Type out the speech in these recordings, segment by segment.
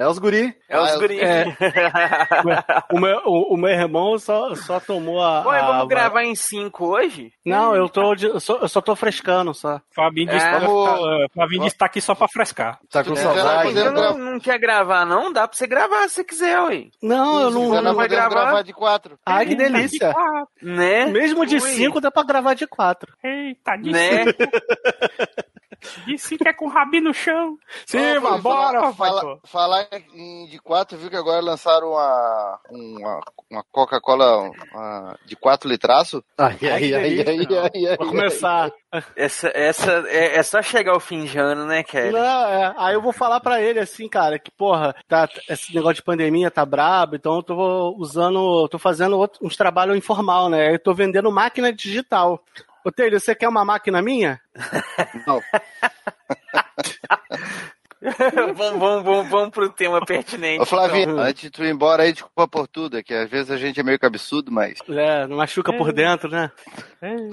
É os guri. É os Ah, guri. é. O meu, o, o meu irmão só, só tomou a. Oi, a- vamos gravar em 5 hoje? Não, eu, tô, de- eu, só, eu só tô frescando só. Fabinho disse, É, que vamos- tá, Fabinho disse que tá aqui só pra frescar. Tá com É, saudade. gra- não, não quer gravar, não? Dá pra você gravar se você quiser, ué. Não, eu não. não nós vai podemos gravar? de quatro. Ai, que delícia. Né? Mesmo de Ui. cinco dá pra gravar de quatro. Eita, de Né? De cinco é com o rabinho no chão. Sim, bora, fala, fala, Falar em de quatro, viu que agora lançaram uma, uma, uma Coca-Cola de quatro litraço? Ai, Ai, ai, que ai, ai, ai, ai, Vou ai. começar. Essa, essa é, é só chegar ao fim de ano, né, Kelly? Não, é, aí eu vou falar pra ele assim, cara, que porra, tá, esse negócio de pandemia tá brabo, então eu tô usando, tô fazendo outro- uns trabalhos informal, né? Eu tô vendendo máquina digital. Ô, Taylor, você quer uma máquina minha? Não. vamos, vamos, vamos, vamos pro tema pertinente. Ô, Flavinho, então. antes de tu ir embora aí, desculpa por tudo, é que às vezes a gente é meio cabeçudo, mas É, não machuca por dentro, né?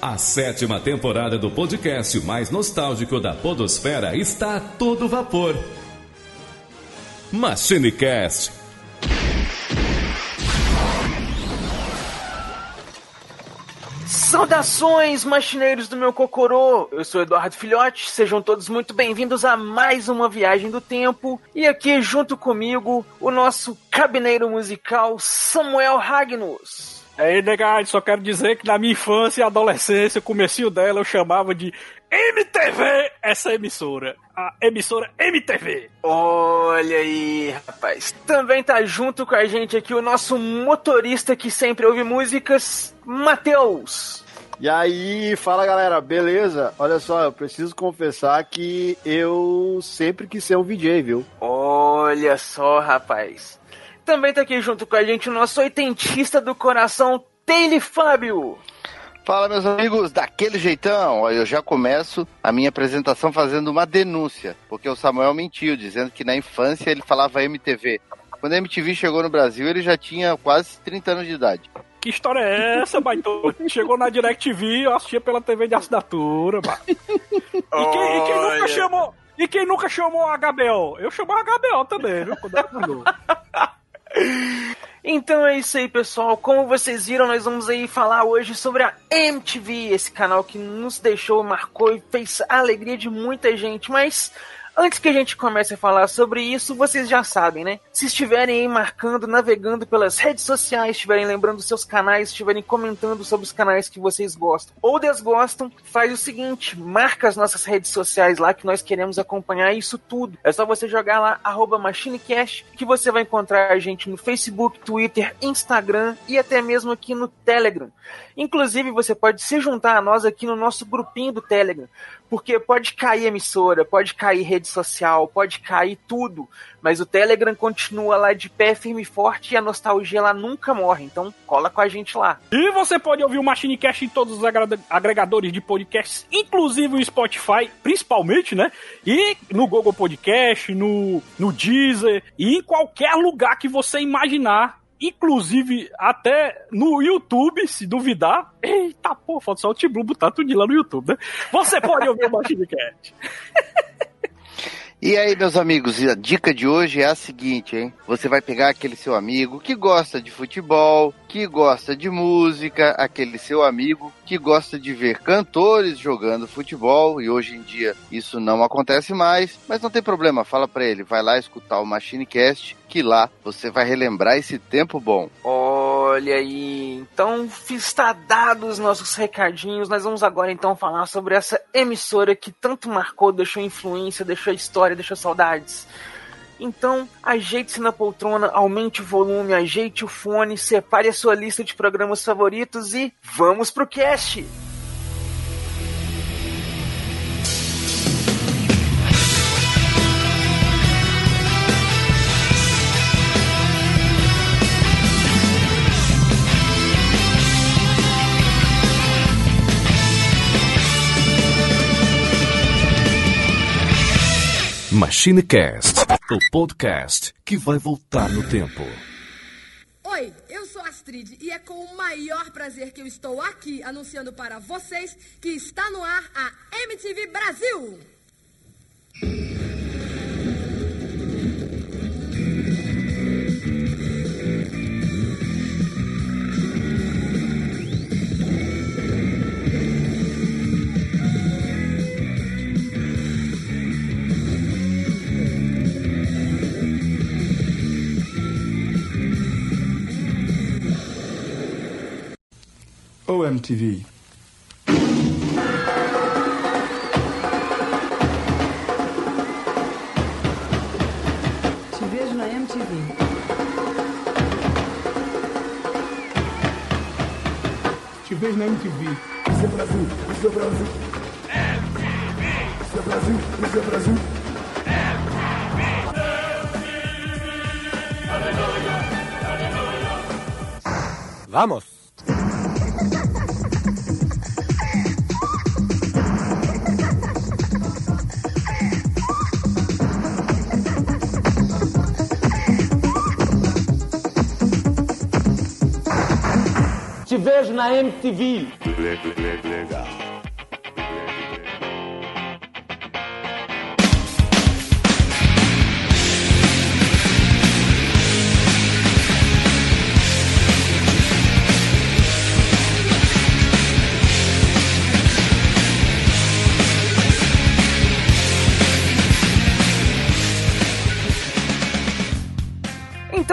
A sétima temporada do podcast mais nostálgico da Podosfera está a todo vapor. MachineCast. Saudações, machineiros do meu Cocorô! Eu sou Eduardo Filhote, sejam todos muito bem-vindos a mais uma viagem do tempo. E aqui junto comigo, o nosso cabineiro musical Samuel Ragnus. Aí, negado, só quero dizer que na minha infância e adolescência, o comecinho dela eu chamava de MTV, essa emissora. A emissora MTV. Olha aí, rapaz. Também tá junto com a gente aqui o nosso motorista que sempre ouve músicas, Matheus. E aí, fala galera, beleza? Olha só, eu preciso confessar que eu sempre quis ser um VJ, viu? Olha só, rapaz. Também tá aqui junto com a gente o nosso oitentista do coração, Taylor Fábio. Fala, meus amigos, daquele jeitão. Eu já começo a minha apresentação fazendo uma denúncia, porque o Samuel mentiu, dizendo que na infância ele falava MTV. Quando a MTV chegou no Brasil, ele já tinha quase 30 anos de idade. Que história é essa, baito? Chegou na DirecTV, eu assistia pela TV de assinatura, bah. E quem, e quem nunca Olha. chamou... E quem nunca chamou a HBO? Eu chamava a HBO também, viu? Quando novo. Então é isso aí, pessoal. Como vocês viram, nós vamos aí falar hoje sobre a MTV, esse canal que nos deixou, marcou e fez a alegria de muita gente. Mas antes que a gente comece a falar sobre isso, vocês já sabem, né? Se estiverem aí marcando, navegando pelas redes sociais, estiverem lembrando seus canais, estiverem comentando sobre os canais que vocês gostam ou desgostam, faz o seguinte, marca as nossas redes sociais lá que nós queremos acompanhar isso tudo. É só você jogar lá MachineCast que você vai encontrar a gente no Facebook, Twitter, Instagram e até mesmo aqui no Telegram. Inclusive, você pode se juntar a nós aqui no nosso grupinho do Telegram, porque pode cair emissora, pode cair rede social, pode cair tudo, mas o Telegram continua lá de pé firme e forte e a nostalgia lá nunca morre. Então, cola com a gente lá. E você pode ouvir o MachineCast em todos os agregadores de podcasts, inclusive o Spotify, principalmente, né? E no Google Podcast, no, no Deezer e em qualquer lugar que você imaginar. Inclusive até no YouTube, se duvidar. Eita, pô, falta só o T-Blue botar tudo lá no YouTube, né? Você pode ouvir o MachineCast. E aí, meus amigos, a dica de hoje é a seguinte, hein? Você vai pegar aquele seu amigo que gosta de futebol, que gosta de música, aquele seu amigo que gosta de ver cantores jogando futebol, e hoje em dia isso não acontece mais, mas não tem problema, fala pra ele, vai lá escutar o MachineCast, que lá você vai relembrar esse tempo bom. Olha aí, então está dado os nossos recadinhos. Nós vamos agora então falar sobre essa emissora que tanto marcou, deixou influência, deixou história, deixou saudades. Então, ajeite-se na poltrona, aumente o volume, ajeite o fone, separe a sua lista de programas favoritos e vamos pro cast! MachineCast, o podcast que vai voltar no tempo. Oi, eu sou Astrid e é com o maior prazer que eu estou aqui anunciando para vocês que está no ar a MTV Brasil. OMTV. Te vejo na MTV. Te vejo na MTV. Isso é Brasil, isso é Brasil. MTV. Isso é Brasil, isso é Brasil. Vamos. Vejo na MTV.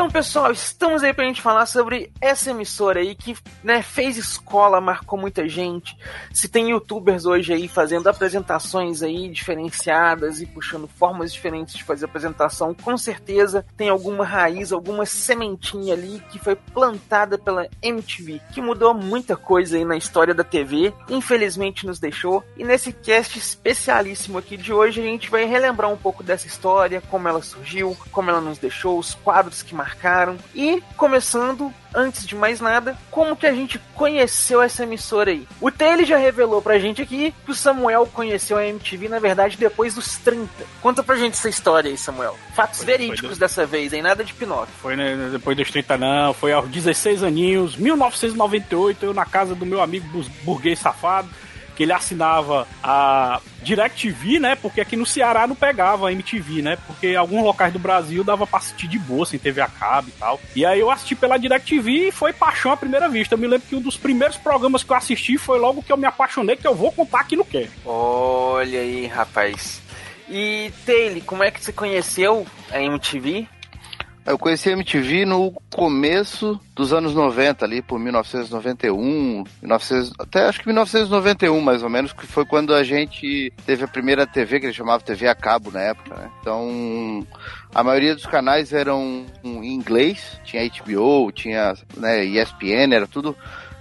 Então, pessoal, estamos aí pra gente falar sobre essa emissora aí que né, fez escola, marcou muita gente. Se tem youtubers hoje aí fazendo apresentações aí diferenciadas e puxando formas diferentes de fazer apresentação, com certeza tem alguma raiz, alguma sementinha ali que foi plantada pela MTV, que mudou muita coisa aí na história da TV, infelizmente nos deixou. E nesse cast especialíssimo aqui de hoje, a gente vai relembrar um pouco dessa história, como ela surgiu, como ela nos deixou, os quadros que marcaram e começando antes de mais nada, como que a gente conheceu essa emissora aí? O Taylor já revelou pra gente aqui que o Samuel conheceu a MTV, na verdade, depois dos 30. Conta pra gente essa história aí, Samuel. Fatos Foi- verídicos foi do- dessa vez, hein? Nada de Pinóquio. Foi né, depois dos 30 não, foi aos 16 aninhos, 1998, eu na casa do meu amigo burguês safado, que ele assinava a DirecTV, né? Porque aqui no Ceará não pegava a MTV, né? Porque alguns locais do Brasil dava pra assistir de boa, sem TV a cabo e tal. E aí eu assisti pela DirecTV e foi paixão à primeira vista. Eu me lembro que um dos primeiros programas que eu assisti foi logo que eu me apaixonei, que eu vou contar aqui no que. Olha aí, rapaz. E Taylor, como é que você conheceu a MTV? Eu conheci a MTV no começo dos anos 90, ali por 1991, 1900, até acho que 1991 mais ou menos, que foi quando a gente teve a primeira TV, que eles chamavam TV a cabo na época, né? Então, a maioria dos canais eram em inglês, tinha HBO, tinha né, ESPN, era tudo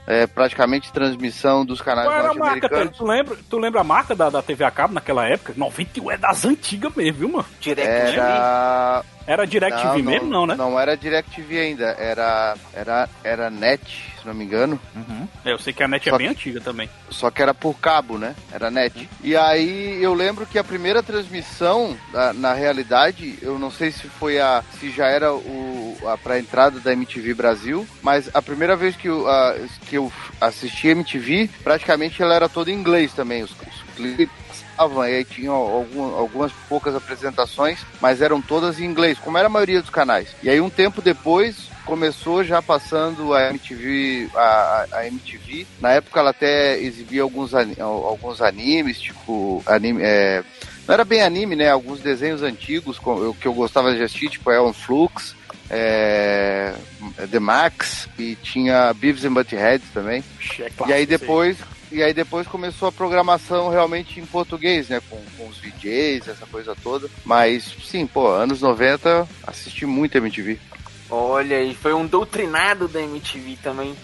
é, praticamente transmissão dos canais Qual era a marca, Taylor? norte-americanos. Tu lembra, tu lembra a marca da, da TV a cabo naquela época? 91 é das antigas mesmo, viu, mano? DirecTV? Era Era DirecTV mesmo, não, né? Não era DirecTV ainda, era, era, era NET, não me engano. É, eu sei que a net Só é bem que- antiga também. Só que era por cabo, né? Era net. E aí eu lembro que a primeira transmissão, na, na realidade, eu não sei se foi a. se já era o, a pra entrada da MTV Brasil, mas a primeira vez que eu, a- que eu assisti MTV, praticamente ela era toda em inglês também. Os, os clipes passavam, e aí tinham algum- algumas poucas apresentações, mas eram todas em inglês, como era a maioria dos canais. E aí um tempo depois começou já passando a MTV, a, a- MTV. Na época ela até exibia alguns, alguns animes, tipo anime, é, não era bem anime, né? Alguns desenhos antigos que eu gostava de assistir, tipo Elon Flux, é, The Max e tinha Beavis and Butthead também. E aí depois, e aí depois começou a programação realmente em português, né? Com, com os VJs, essa coisa toda. Mas sim, pô, anos 90 assisti muito MTV. Olha aí, foi um doutrinado da MTV também.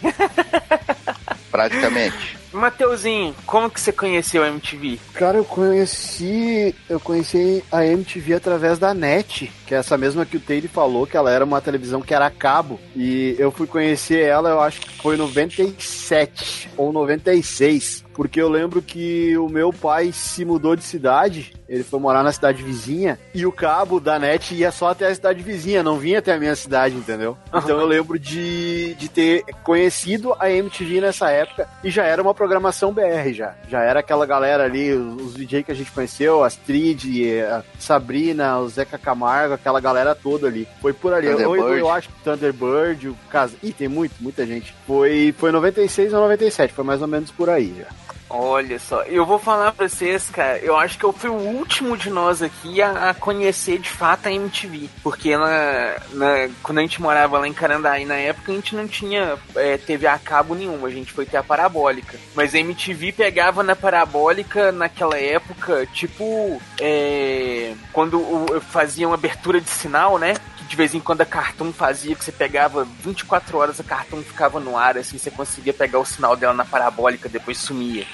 Praticamente. Mateuzinho, como que você conheceu a MTV? Cara, eu conheci. Eu conheci a MTV através da NET, que é essa mesma que o Taylor falou, que ela era uma televisão que era a cabo. E eu fui conhecer ela, eu acho que foi em 97 ou 96. Porque eu lembro que o meu pai se mudou de cidade, ele foi morar na cidade vizinha, e o cabo da NET ia só até a cidade vizinha, não vinha até a minha cidade, entendeu? Então eu lembro de, de ter conhecido a MTV nessa época e já era uma programação BR já. Já era aquela galera ali, os, DJ que a gente conheceu, Astrid, a Sabrina, o Zeca Camargo, aquela galera toda ali. Foi por ali. Eu, eu acho que Thunderbird, o caso. Ih, tem muito, muita gente. Foi, foi 96 ou 97, foi mais ou menos por aí já. Olha só, eu vou falar pra vocês, cara, eu acho que eu fui o último de nós aqui a, a conhecer de fato a MTV. Porque na, na, quando a gente morava lá em Carandaí, na época, a gente não tinha é, TV a cabo nenhuma, a gente foi ter a parabólica. Mas a MTV pegava na parabólica naquela época, tipo, é, quando faziam abertura de sinal, né? De vez em quando a Cartoon fazia, que você pegava 24 horas, a Cartoon ficava no ar, assim, você conseguia pegar o sinal dela na parabólica, depois sumia.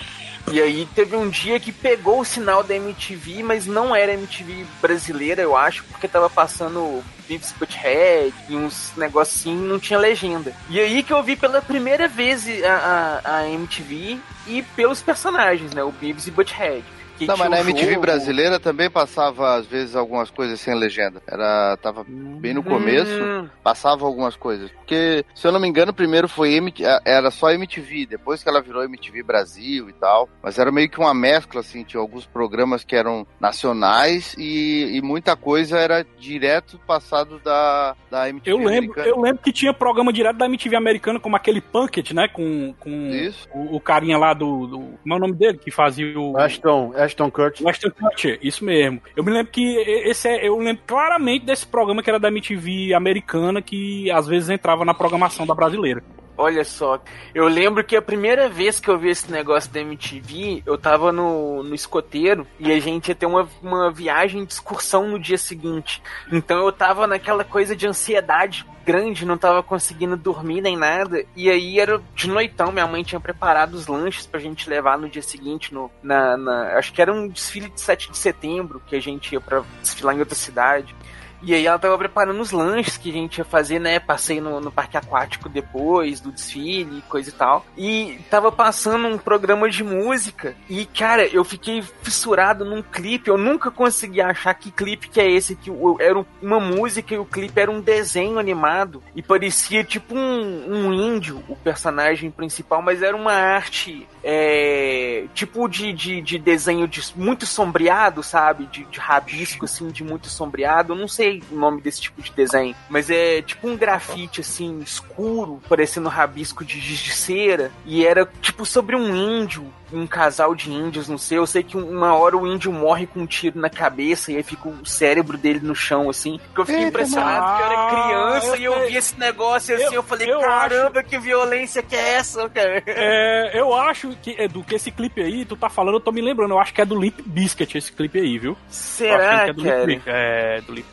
E aí teve um dia que pegou o sinal da MTV, mas não era MTV brasileira, eu acho, porque tava passando Beavis Butthead e uns negocinhos não tinha legenda. E aí que eu vi pela primeira vez a, a, a MTV e pelos personagens, né? O Beavis e Butthead. Que Não, mas na MTV jogo. brasileira também passava, às vezes, algumas coisas sem legenda. Era, tava bem no começo, Hum. passava algumas coisas. Porque, se eu não me engano, primeiro foi MT, era só MTV, depois que ela virou MTV Brasil e tal. Mas era meio que uma mescla, assim, tinha alguns programas que eram nacionais e, e muita coisa era direto passado da, da MTV Eu lembro, americana. eu lembro que tinha programa direto da MTV americana, como aquele Punked, né? Com, com o, o carinha lá do, do. Como é o nome dele? Que fazia o. Ashton, Ashton Kutcher. Ashton Kutcher, isso mesmo. Eu me lembro que esse é, eu lembro claramente desse programa que era da MTV americana, que às vezes entrava na programação da brasileira. Olha só, eu lembro que a primeira vez que eu vi esse negócio da MTV, eu tava no, no escoteiro e a gente ia ter uma, uma viagem de excursão no dia seguinte. Então eu tava naquela coisa de ansiedade grande, não tava conseguindo dormir nem nada. E aí era de noitão, minha mãe tinha preparado os lanches pra gente levar no dia seguinte, no, na, na- acho que era um desfile de 7 de setembro que a gente ia pra desfilar em outra cidade. E aí ela tava preparando os lanches que a gente ia fazer, né? Passei no, no parque aquático depois do desfile coisa e tal. E tava passando um programa de música. E, cara, eu fiquei fissurado num clipe. Eu nunca consegui achar que clipe que é esse. Que era uma música e o clipe era um desenho animado. E parecia tipo um, um índio, o personagem principal, mas era uma arte. É, tipo de, de, de desenho de, muito sombreado, sabe? De, de rabisco, assim, de muito sombreado. Eu não sei o nome desse tipo de desenho, mas é tipo um grafite, assim, escuro, parecendo rabisco de giz de cera. E era tipo sobre um índio, um casal de índios, não sei. Eu sei que uma hora o índio morre com um tiro na cabeça e aí fica o cérebro dele no chão, assim. Porque eu fiquei Eita, impressionado porque eu era criança eu e eu vi esse negócio assim. Eu, falei, eu caramba, que violência que é essa, cara? É, eu acho que, Edu, que esse clipe aí, tu tá falando, eu tô me lembrando, eu acho que é do Limp Bizkit esse clipe aí, viu? Será, que é do cara? Limp Bizkit. É, do Limp.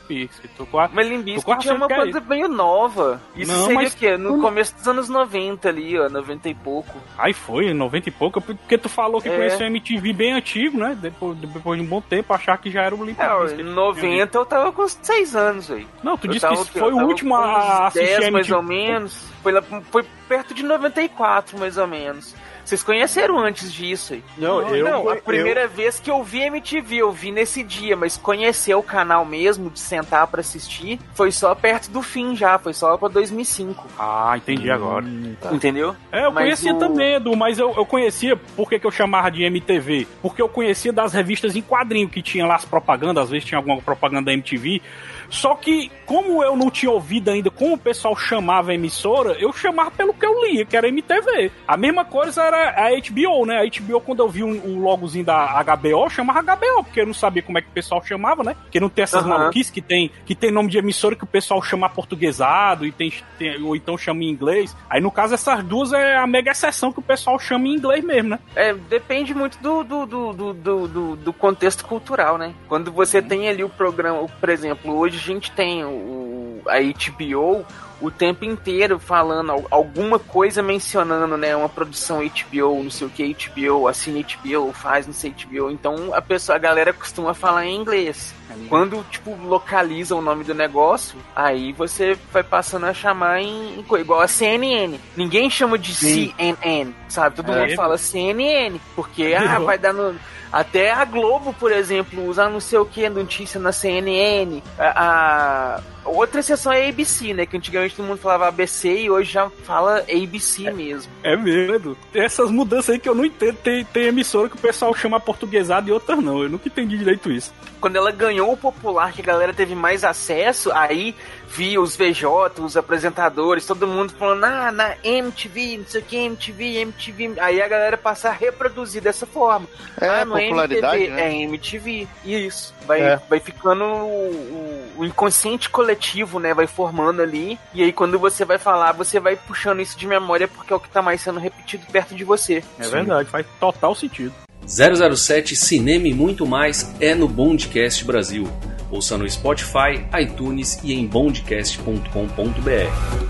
Tô quase, Mas tô Limbiscuit quase é uma é coisa meio nova. Isso Não, seria mas- o quê? No começo dos anos 90 ali, ó, 90 e pouco. Aí foi, 90 e pouco, porque tu falou que É. conheceu a MTV bem antigo, né? Depois, depois de um bom tempo, achar que já era o Limp É, em 90 eu tava com 6 anos aí. Não, tu Eu disse tava que foi o último a assistir 10 a mais ou menos. Foi, lá, foi perto de 94, mais ou menos. Vocês conheceram antes disso aí? Não, eu- Não, a eu- primeira vez que eu vi MTV, eu vi nesse dia, mas conhecer o canal mesmo, de sentar pra assistir, foi só perto do fim já, foi só pra 2005. Ah, entendi agora. Entendeu? É, eu Mas conhecia o- também, Edu, mas eu, eu conhecia, por que, que eu chamava de MTV? Porque eu conhecia das revistas em quadrinho que tinha lá as propagandas, às vezes tinha alguma propaganda da MTV. Só que, como eu não tinha ouvido ainda como o pessoal chamava a emissora, eu chamava pelo que eu lia, que era MTV. A mesma coisa era a HBO, né? A HBO, quando eu vi o, o logozinho da HBO, eu chamava HBO, porque eu não sabia como é que o pessoal chamava, né? Porque não tem essas Aham. maluquices que tem, que tem nome de emissora que o pessoal chama portuguesado e tem, tem- ou então chama em inglês. Aí, no caso, essas duas é a mega exceção que o pessoal chama em inglês mesmo, né? É, depende muito do, do, do, do, do, do- contexto cultural, né? Quando você tem ali o programa, por exemplo, hoje a gente tem o, a HBO o tempo inteiro falando al- alguma coisa mencionando, né? Uma produção HBO, não sei o que, HBO, assina HBO, faz não sei HBO. Então a pessoa, a galera costuma falar em inglês. Quando, tipo, localiza o nome do negócio, aí você vai passando a chamar em, igual a CNN. Ninguém chama de Sim. CNN, sabe? Todo É. mundo fala CNN, porque ah, vai dar no. Até a Globo, por exemplo, usa não sei o que, notícia na CNN. A, a- Outra exceção é a ABC, né? Que antigamente todo mundo falava ABC e hoje já fala ABC mesmo. É mesmo. Tem essas mudanças aí que eu não entendo. Tem, tem emissora que o pessoal chama portuguesado e outras não. Eu nunca entendi direito isso. Quando ela ganhou o popular, que a galera teve mais acesso, aí via os VJ, os apresentadores, todo mundo falando, ah, na MTV, não sei o que, MTV, MTV. Aí a galera passa a reproduzir dessa forma. É, ah, no popularidade, MTV, né? É MTV. Isso. Vai, É. vai ficando o, o- o inconsciente coletivo, né? Vai formando ali. E aí quando você vai falar, você vai puxando isso de memória porque é o que tá mais sendo repetido perto de você. É verdade, faz total sentido. 007 Cinema e muito mais é no Bondcast Brasil. Ouça no Spotify, iTunes e em bondcast.com.br.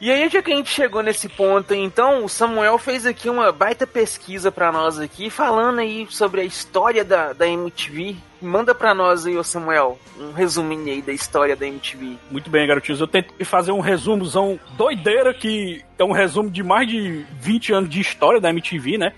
E aí, já que a gente chegou nesse ponto, então, o Samuel fez aqui uma baita pesquisa pra nós aqui, falando aí sobre a história da, da MTV. Manda pra nós aí, ô Samuel, um resuminho aí da história da MTV. Muito bem, garotinhos. Eu tentei fazer um resumozão doideira, que é um resumo de mais de 20 anos de história da MTV, né?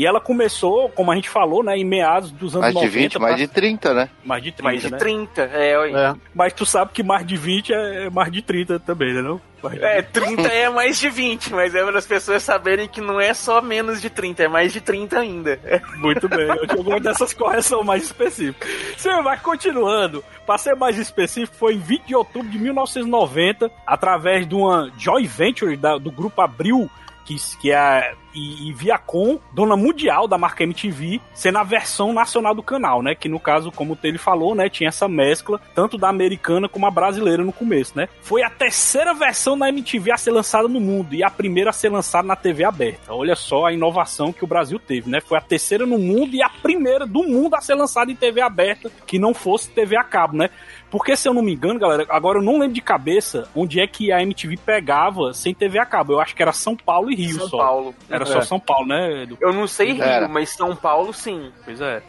E ela começou, como a gente falou, né, em meados dos anos Mais de 90. 20, mais de 30, né? Mais de 30, Mais de né? 30, é, olha. Mas tu sabe que mais de 20 é mais de 30 também, né? Não? É, 30 é mais de 20, mas é para as pessoas saberem que não é só menos de 30, é mais de 30 ainda. Muito bem, eu tinha alguma dessas correções mais específicas. Sim, mas continuando, para ser mais específico, foi em 20 de outubro de 1990, através de uma joint venture da- do grupo Abril, que, que é a e, e Viacom, dona mundial da marca MTV, sendo a versão nacional do canal, né? Que no caso, como ele falou, né? Tinha essa mescla, tanto da americana como a brasileira no começo, né? Foi a terceira versão da MTV a ser lançada no mundo e a primeira a ser lançada na TV aberta. Olha só a inovação que o Brasil teve, né? Foi a terceira no mundo e a primeira do mundo a ser lançada em TV aberta, que não fosse TV a cabo, né? Porque, se eu não me engano, galera, agora eu não lembro de cabeça onde é que a MTV pegava sem TV a cabo. Eu acho que era São Paulo e Rio São só. Paulo. Era É. só São Paulo, né, Edu? Eu não sei Rio, Era. mas São Paulo sim. Pois é.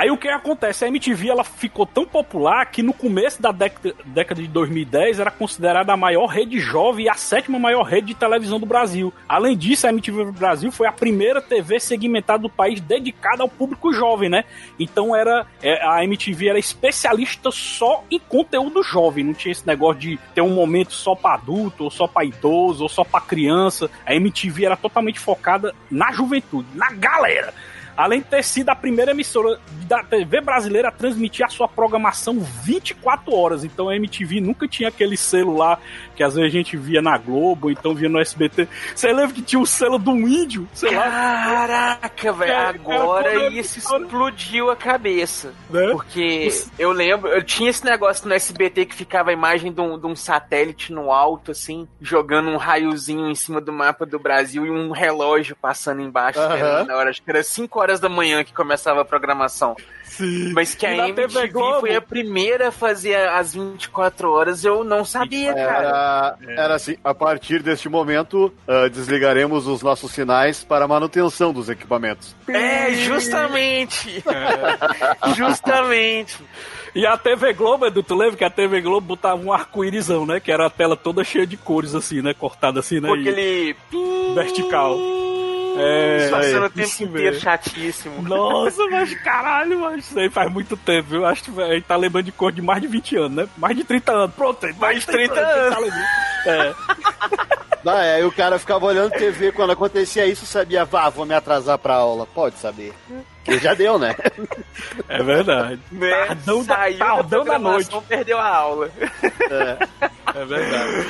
Aí o que acontece? A MTV ela ficou tão popular que no começo da década, de 2010 era considerada a maior rede jovem e a sétima maior rede de televisão do Brasil. Além disso, a MTV Brasil foi a primeira TV segmentada do país dedicada ao público jovem, né? Então era é, a MTV era especialista só em conteúdo jovem, não tinha esse negócio de ter um momento só para adulto, ou só para idoso, ou só para criança. A MTV era totalmente focada na juventude, na galera além de ter sido a primeira emissora da TV brasileira a transmitir a sua programação 24 horas. Então a MTV nunca tinha aquele selo lá que às vezes a gente via na Globo, então via no SBT. Você lembra que tinha o selo do índio? Sei. Caraca, velho, agora cara, isso explodiu a cabeça. Né? Porque eu lembro, eu tinha esse negócio no SBT que ficava a imagem de um, de um satélite no alto, assim, jogando um raiozinho em cima do mapa do Brasil e um relógio passando embaixo. Na hora, acho que era 5 horas da manhã que começava a programação. Sim. Mas que a E MTV Globo? foi a primeira a fazer as 24 horas, eu não sabia, cara. Era, era assim, a partir deste momento, ah, desligaremos os nossos sinais para manutenção dos equipamentos. É, justamente. justamente. E a TV Globo, Edu, tu lembra que a TV Globo botava um arco-írisão, né? Que era a tela toda cheia de cores, assim, né? Cortada assim, né? Com E- aquele vertical. É, passando é, o tempo inteiro chatíssimo. Nossa, mas caralho, mas isso aí faz muito tempo, viu? Acho que a gente tá lembrando de cor de mais de 20 anos, né? Mais de 30 anos. Pronto, mais de 30 30 anos. tá lembrando. É. Ah, é, aí o cara ficava olhando TV quando acontecia isso, sabia, vá, vou me atrasar pra aula. Pode saber. E já deu, né? É verdade. Né? Tardão da- Saiu tardão da programação, noite. perdeu a aula. É verdade.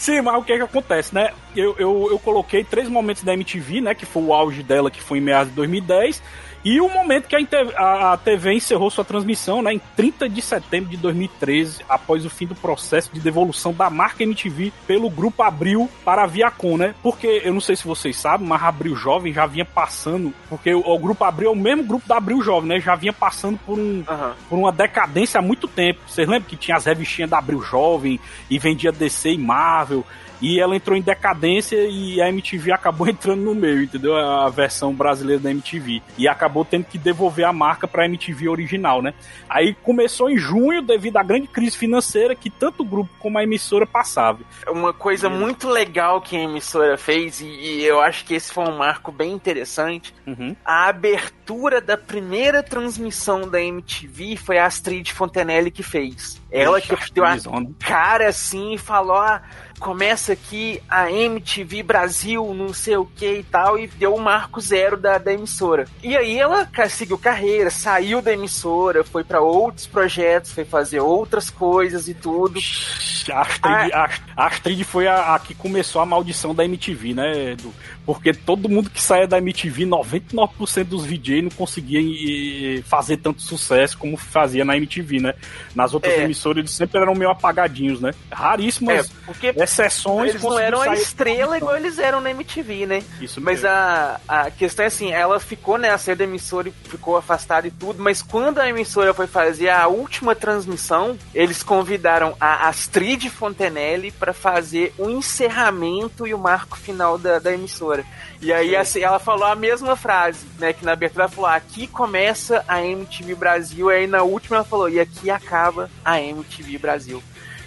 Sim, mas o que é que acontece, né? Eu, eu, eu coloquei três momentos da MTV, né? Que foi o auge dela, que foi em meados de 2010. E o momento que a, TV encerrou sua transmissão, né? Em 30 de setembro de 2013, após o fim do processo de devolução da marca MTV pelo Grupo Abril para a Viacom, né? Porque, eu não sei se vocês sabem, mas Abril Jovem já vinha passando... Porque o, o Grupo Abril é o mesmo grupo da Abril Jovem, né? Já vinha passando por um Aham. por uma decadência há muito tempo. Vocês lembram que tinha as revistinhas da Abril Jovem e vendia DC e Marvel? E ela entrou em decadência e a MTV acabou entrando no meio, entendeu? A versão brasileira da MTV. E acabou tendo que devolver a marca pra MTV original, né? Aí começou em junho devido à grande crise financeira que tanto o grupo como a emissora passavam. Uma coisa muito legal que a emissora fez, e, e eu acho que esse foi um marco bem interessante, Uhum. a abertura da primeira transmissão da MTV foi a Astrid Fontenelle que fez. Ela que deu a Astrid, cara assim e falou: ah, começa aqui a MTV Brasil, não sei o que e tal, e deu o marco zero da, da emissora. E aí ela seguiu carreira, saiu da emissora, foi pra outros projetos, foi fazer outras coisas e tudo. A Astrid, a, a Astrid foi a, a que começou a maldição da MTV, né, Edu? Porque todo mundo que saía da MTV, 99% dos VJ não conseguia eh, fazer tanto sucesso como fazia na MTV, né? Nas outras É. emissoras eles sempre eram meio apagadinhos, né? Raríssimas É, porque exceções Eles não eram a estrela igual eles eram na MTV, né? Isso Mas mesmo. a, a questão é assim, ela ficou, né, a sair da emissora e ficou afastada e tudo, mas quando a emissora foi fazer a última transmissão, eles convidaram a Astrid Fontenelle para fazer o encerramento e o marco final da, da emissora. E aí assim, ela falou a mesma frase, né, que na abertura ela falou, aqui começa a MTV Brasil, aí na última ela falou, e aqui acaba a MTV Brasil.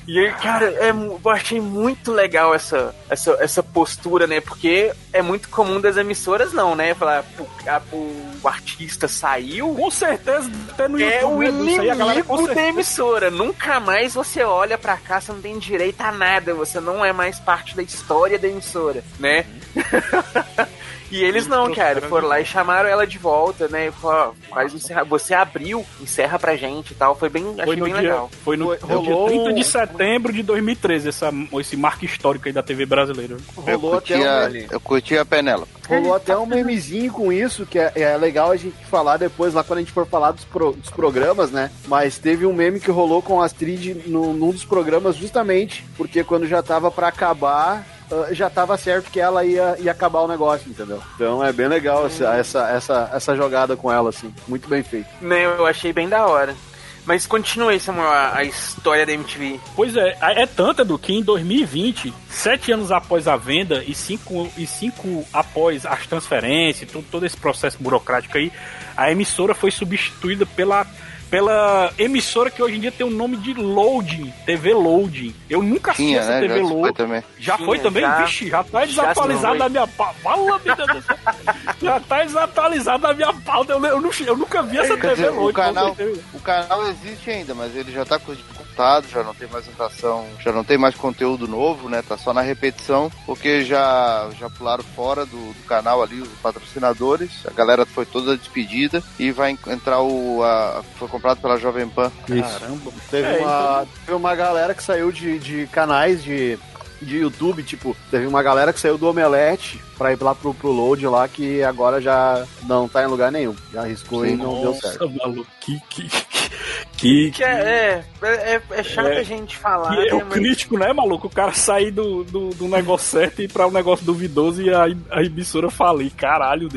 E aí, cara, é, eu achei muito legal essa, essa, essa postura, né? Porque é muito comum das emissoras, não, né? Falar, a- o, artista saiu. Com certeza, até no É YouTube o com inimigo da certeza- emissora. Nunca mais você olha pra cá, você não tem direito a nada. Você não é mais parte da história da emissora, né? E eles não, cara, foram lá e chamaram ela de volta, né? Falaram, ó, Faz encerrar. Você abriu, encerra pra gente e tal. Foi bem, achei Foi no, bem dia, legal. foi no, Foi- no dia rolou 30 de setembro de 2013, essa, esse marco histórico aí da TV brasileira. Eu Rolou até, curti, a, um, eu curti a Penela. rolou até um memezinho com isso, que é, é legal a gente falar depois, lá quando a gente for falar dos, pro- dos programas, né? Mas teve um meme que rolou com a Astrid no, num dos programas, justamente porque quando já tava pra acabar, já tava certo que ela ia, ia acabar o negócio, entendeu? Então é bem legal essa, essa, essa, essa jogada com ela, assim. Muito bem feito. Né, eu achei bem da hora. Mas continue, Samuel, a, a história da MTV. Pois é, é tanto, Edu, que em 2020, sete anos após a venda e cinco, e cinco após as transferências, todo, todo esse processo burocrático aí, a emissora foi substituída pela, pela emissora que hoje em dia tem o nome de Loading, TV Loading. Eu nunca assisti Tinha, essa né? TV Já foi Loading. também. Já Tinha, foi também? já. Vixe, já tá foi. na minha pauta. Fala, meu Deus do céu. Já tá desatualizado na minha pauta. Eu, eu, eu nunca vi essa Quer TV dizer, Loading. o canal, com o canal existe ainda, mas ele já tá já não tem mais atração, já não tem mais conteúdo novo, né? Tá só na repetição, porque já, já pularam fora do, do canal ali os patrocinadores, a galera foi toda despedida e vai en- entrar o. A, foi comprado pela Jovem Pan. Caramba. Teve, É, uma, teve uma galera que saiu de, de canais de, de YouTube, tipo, teve uma galera que saiu do Omelete pra ir lá pro, pro Load lá, que agora já não tá em lugar nenhum. Já arriscou e não deu certo. Nossa, maluco, que, que, que, Que é, é, é, é chato É. a gente falar, que é né, o mas- crítico, né, maluco? O cara sair do, do, do negócio certo e ir pra um negócio duvidoso e a, a emissora falir. Caralho,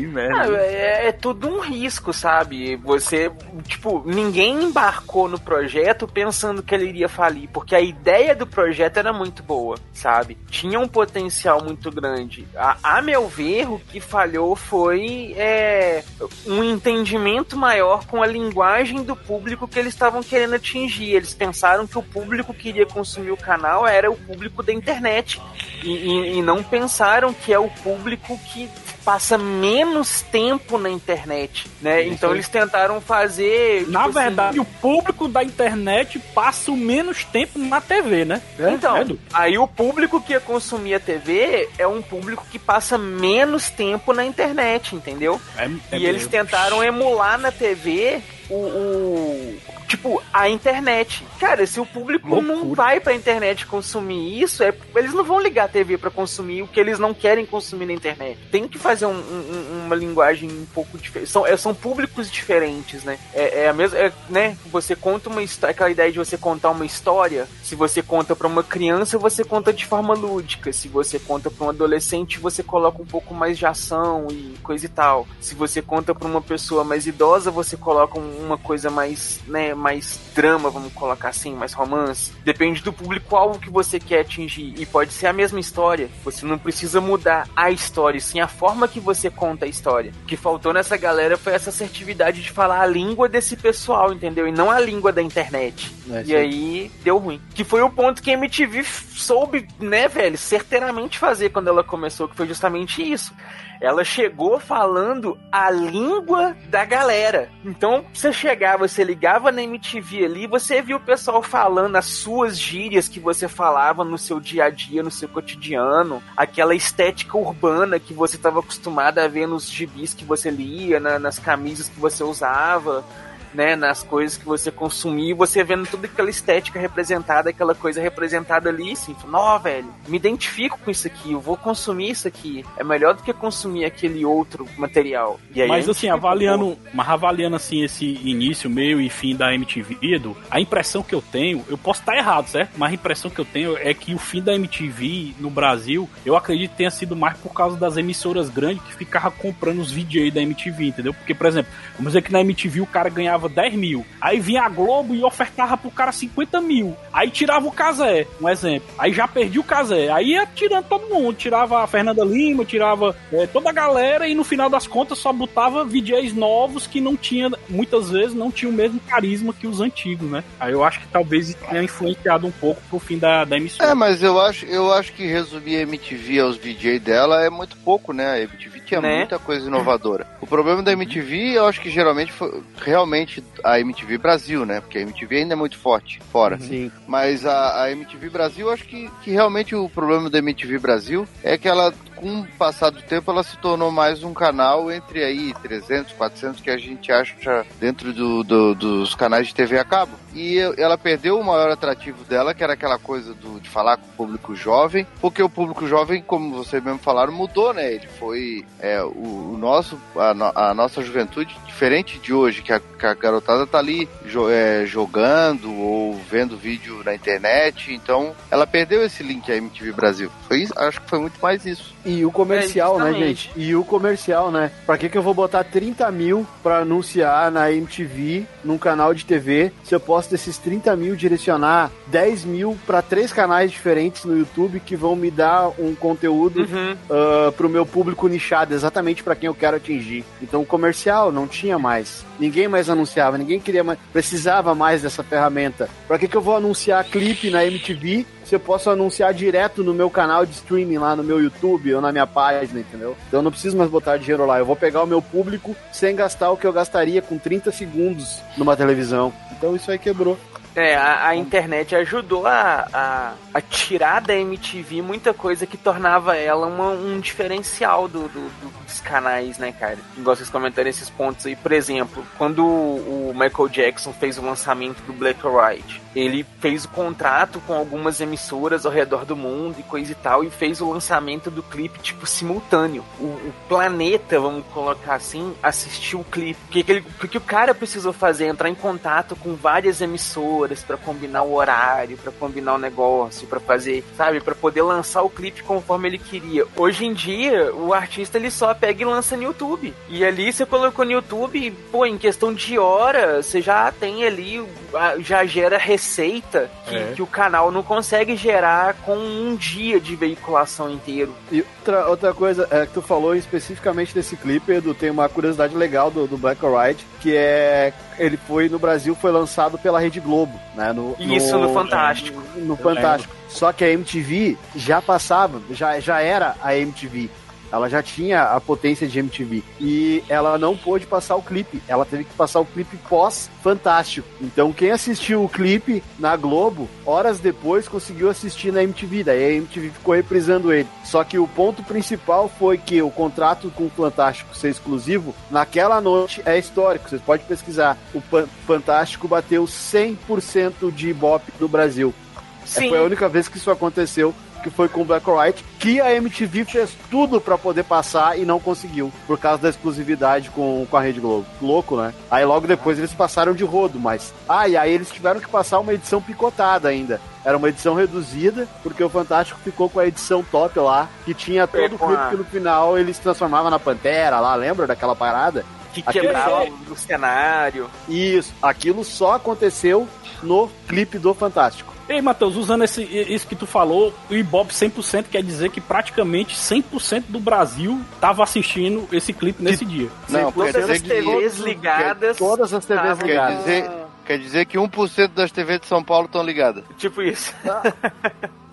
que merda. Ah, é, é tudo um risco, sabe? Você, tipo, ninguém embarcou no projeto pensando que ele iria falir, porque a ideia do projeto era muito boa, sabe? Tinha um potencial muito grande. A, a meu ver, o que falhou foi é, um entendimento maior com a linguagem do público que eles estavam querendo atingir. Eles pensaram que o público que iria consumir o canal era o público da internet. E, e- e não pensaram que é o público que passa menos tempo na internet, né? Isso então eles tentaram fazer. Na tipo assim, verdade, o público da internet passa o menos tempo na TV, né? Então, É, aí o público que ia consumir a TV é um público que passa menos tempo na internet, entendeu? É- é e eles tentaram emular na TV o, o- tipo a internet. Cara, se o público não Loucura. vai pra internet consumir isso, é, eles não vão ligar a TV pra consumir o que eles não querem consumir na internet. Tem que fazer um- um- uma linguagem um pouco diferente. São, é, são públicos diferentes, né? É, é a mesma, é, né? Você conta uma história, aquela ideia de você contar uma história. Se você conta pra uma criança, você conta de forma lúdica. Se você conta pra um adolescente, você coloca um pouco mais de ação e coisa e tal. Se você conta pra uma pessoa mais idosa, você coloca um- uma coisa mais, né, mais drama, vamos colocar assim, mais romance. Depende do público-alvo que você quer atingir. E pode ser a mesma história. Você não precisa mudar a história, sim a forma que você conta a história. O que faltou nessa galera foi essa assertividade de falar a língua desse pessoal, entendeu? E não a língua da internet. É, e sim. aí deu ruim. Que foi o ponto que a MTV soube, né, velho, certeiramente fazer quando ela começou, que foi justamente isso. Ela chegou falando a língua da galera. Então, você chegava, você ligava na MTV ali, você viu o pessoal falando as suas gírias que você falava no seu dia a dia, no seu cotidiano, aquela estética urbana que você estava acostumado a ver nos gibis que você lia, na- nas camisas que você usava né, nas coisas que você consumia, e você vendo toda aquela estética representada, aquela coisa representada ali, assim, ó, velho, me identifico com isso aqui, eu vou consumir isso aqui. É melhor do que consumir aquele outro material. Aí Mas assim, avaliando, mas avaliando assim esse início, meio e fim da MTV, Edu, a impressão que eu tenho, eu posso estar errado, certo? Mas a impressão que eu tenho é que o fim da MTV no Brasil, eu acredito que tenha sido mais por causa das emissoras grandes que ficavam comprando os VJ da MTV, entendeu? Porque, por exemplo, vamos dizer que na MTV o cara ganhava 10 mil, aí vinha a Globo e ofertava pro cara 50 mil, aí tirava o Casé, um exemplo, aí já perdi o Casé, aí ia tirando todo mundo, tirava a Fernanda Lima, tirava é, toda a galera e no final das contas só botava VJs novos que não tinha, muitas vezes não tinha o mesmo carisma que os antigos, né? Aí eu acho que talvez isso tenha influenciado um pouco pro fim da, da emissora. É, mas eu acho, eu acho que resumir a MTV aos VJ dela é muito pouco, né? A MTV tinha Né? muita coisa inovadora. O problema da MTV, eu acho que geralmente foi realmente a MTV Brasil, né? Porque a MTV ainda é muito forte fora. Sim. Mas a, a MTV Brasil, acho que, que realmente o problema da MTV Brasil é que ela, com o passar do tempo, ela se tornou mais um canal entre aí 300, 400 que a gente acha dentro do, do- dos canais de TV a cabo. E ela perdeu o maior atrativo dela, que era aquela coisa do, de falar com o público jovem, porque o público jovem, como vocês mesmo falaram, mudou, né? Ele foi é, o, o nosso, a, a nossa juventude, diferente de hoje, que a, que a garotada tá ali jo- é, jogando ou vendo vídeo na internet, então ela perdeu esse link à MTV Brasil. Foi acho que foi muito mais isso. E o comercial, É, né, gente? E o comercial, né? Pra que, que eu vou botar 30 mil pra anunciar na MTV, num canal de TV, se eu posso desses 30 mil direcionar 10 mil pra três canais diferentes no YouTube que vão me dar um conteúdo Uhum. ah, pro meu público nichado, exatamente pra quem eu quero atingir. Então, comercial não tinha mais. Ninguém mais anunciava, ninguém queria mais, precisava mais dessa ferramenta. Pra que, que eu vou anunciar clipe na MTV se eu posso anunciar direto no meu canal de streaming lá no meu YouTube ou na minha página, entendeu? Então eu não preciso mais botar dinheiro lá. Eu vou pegar o meu público sem gastar o que eu gastaria com 30 segundos numa televisão. Então isso aí quebrou. É, a, a internet ajudou a, a, a tirar da MTV muita coisa que tornava ela uma- um diferencial do, do- do- dos canais, né, cara? Igual vocês comentaram esses pontos aí. Por exemplo, quando o, Michael Jackson fez o lançamento do Black or White, ele fez o contrato com algumas emissoras ao redor do mundo e coisa e tal, e fez o lançamento do clipe, tipo, simultâneo. O, o planeta, vamos colocar assim, assistiu o clipe. O que, que, o que o cara precisou fazer? Entrar em contato com várias emissoras pra combinar o horário, pra combinar o negócio, pra fazer, sabe, Pra poder lançar o clipe conforme ele queria. Hoje em dia, o artista ele só pega e lança no YouTube. E ali você colocou no YouTube, pô, em questão de hora, você já tem ali, já gera receita que, É. que o canal não consegue gerar com um dia de veiculação inteiro. E outra, outra coisa é, que tu falou especificamente desse clipe, Edu, tem uma curiosidade legal do, do Black or White, que é ele foi no Brasil foi lançado pela Rede Globo, né? No, Isso, no Fantástico. No Fantástico. Só que a MTV já passava, já, já era a MTV. Ela já tinha a potência de MTV. E ela não pôde passar o clipe. Ela teve que passar o clipe pós-fantástico. Então, quem assistiu o clipe na Globo, horas depois conseguiu assistir na MTV. Daí a MTV ficou reprisando ele. Só que o ponto principal foi que o contrato com o Fantástico ser exclusivo, naquela noite é histórico. Vocês podem pesquisar. O Fantástico bateu 100% de Ibope no Brasil. Sim. Foi a única vez que isso aconteceu, que foi com Black or White, que a MTV fez tudo pra poder passar e não conseguiu, por causa da exclusividade com, com a Rede Globo. Louco, né? Aí logo depois eles passaram de rodo, mas. Ah, e aí eles tiveram que passar uma edição picotada ainda. Era uma edição reduzida, porque o Fantástico ficou com a edição top lá, que tinha todo o clipe que no final ele se transformava na Pantera lá, lembra daquela parada? Que Aquilo quebrava só- o cenário. Isso, aquilo só aconteceu no clipe do Fantástico. Ei, Matheus, usando esse, isso que tu falou, o Ibope 100% quer dizer que praticamente 100% do Brasil tava assistindo esse clipe nesse dia. Não, Todas quer dizer as que- TVs ligadas. Todas as TVs estavam- Quer ligadas. dizer, quer dizer que 1% das TVs de São Paulo estão ligadas. Tipo isso.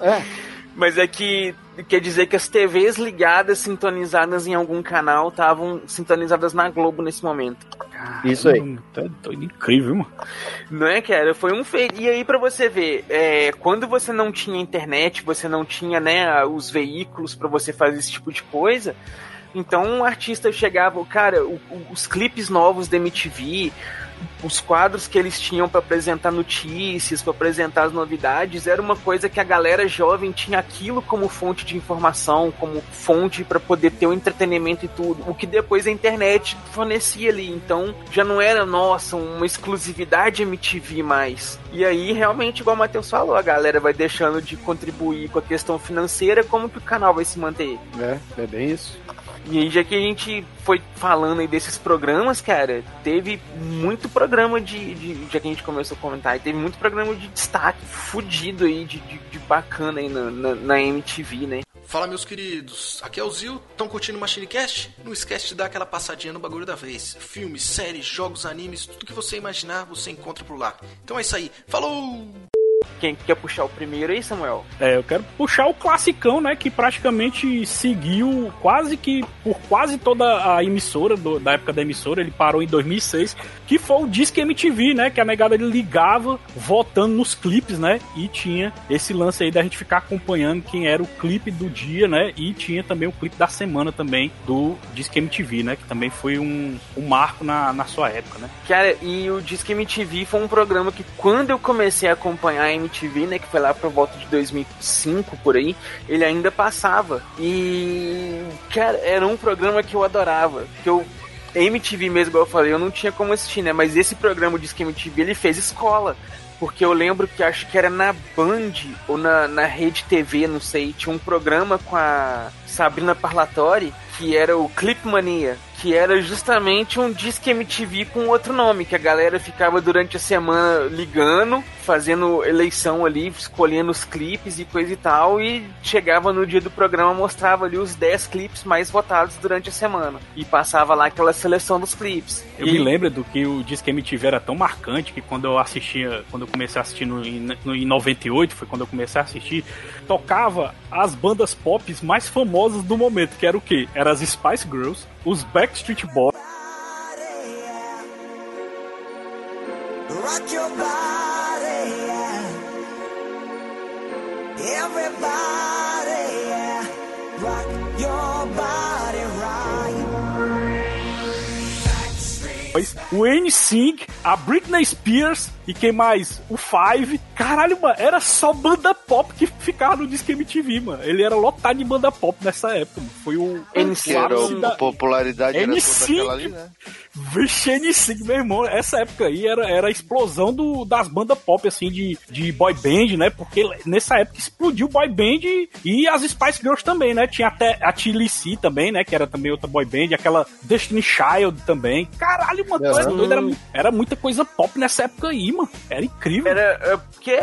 É, Mas é que quer dizer que as TVs ligadas, sintonizadas em algum canal, estavam sintonizadas na Globo nesse momento. isso aí. Tá doido, incrível, mano. Não é, cara? Foi um feito. E aí, pra você ver, é, quando você não tinha internet, você não tinha, né, os veículos pra você fazer esse tipo de coisa. Então, um artista chegava, cara, o- o- os clipes novos da MTV, os quadros que eles tinham pra apresentar notícias, pra apresentar as novidades, era uma coisa que a galera jovem tinha aquilo como fonte de informação, como fonte pra poder ter o entretenimento e tudo, o que depois a internet fornecia ali. Então, já não era, nossa, uma exclusividade MTV mais. E aí, realmente, igual o Matheus falou, a galera vai deixando de contribuir com a questão financeira, como que o canal vai se manter? É, é bem isso. E aí, já que a gente foi falando aí desses programas, cara, teve muito programa de, de- Já que a gente começou a comentar, teve muito programa de destaque fudido aí, de, de, de bacana aí na, na, na MTV, né? Fala meus queridos, aqui é o Zil, estão curtindo o MachineCast? Não esquece de dar aquela passadinha no bagulho da vez. Filmes, séries, jogos, animes, tudo que você imaginar você encontra por lá. Então é isso aí, falou! Quem quer puxar o primeiro aí, Samuel? É, eu quero puxar o classicão, né? Que praticamente seguiu quase que por quase toda a emissora, do- da época da emissora, ele parou em 2006, que foi o Disque MTV, né? Que a negada ele ligava votando nos clipes, né? E tinha esse lance aí da gente ficar acompanhando quem era o clipe do dia, né? E tinha também o clipe da semana também do Disque MTV, né? Que também foi um, um marco na, na sua época, né? Cara, e o Disque MTV foi um programa que quando eu comecei a acompanhar a MTV, né, que foi lá por volta de 2005 por aí, ele ainda passava. E cara, era um programa que eu adorava, que eu MTV mesmo, igual eu falei, eu não tinha como assistir, né, mas esse programa o Disque MTV, ele fez escola. Porque eu lembro que acho que era na Band ou na, na Rede TV, não sei, tinha um programa com a Sabrina Parlatori que era o Clip Mania, que era justamente um Disque MTV com outro nome, que a galera ficava durante a semana ligando, fazendo eleição ali, escolhendo os clipes e coisa e tal, e chegava no dia do programa, mostrava ali os 10 clipes mais votados durante a semana, e passava lá aquela seleção dos clipes. Eu E- me lembro do que o Disque MTV era tão marcante que quando eu assistia, quando eu comecei a assistir no, em, no- em 98, foi quando eu comecei a assistir, tocava as bandas pop mais famosas do momento, que era o quê? Era as Spice Girls, os Backstreet Boys, Rock your body, yeah. Everybody, yeah. Rock your body right. o NSYNC, a Britney Spears e quem mais? O Five. Caralho, mano, era só banda pop que ficava no Disque MTV, mano. Ele era lotado de banda pop nessa época, mano. Foi o Que era o- da- a popularidade era toda N5. aquela ali, né? Vixe, N5, meu irmão, essa época aí era, era a explosão do, das bandas pop, assim, de, de boy band, né? Porque nessa época explodiu boy band e, e as Spice Girls também, né? Tinha até a TLC também, né? Que era também outra boy band, aquela Destiny Child também. Caralho, mano, Uhum. era, era muita coisa pop nessa época aí, mano. Era incrível. Era, é, porque,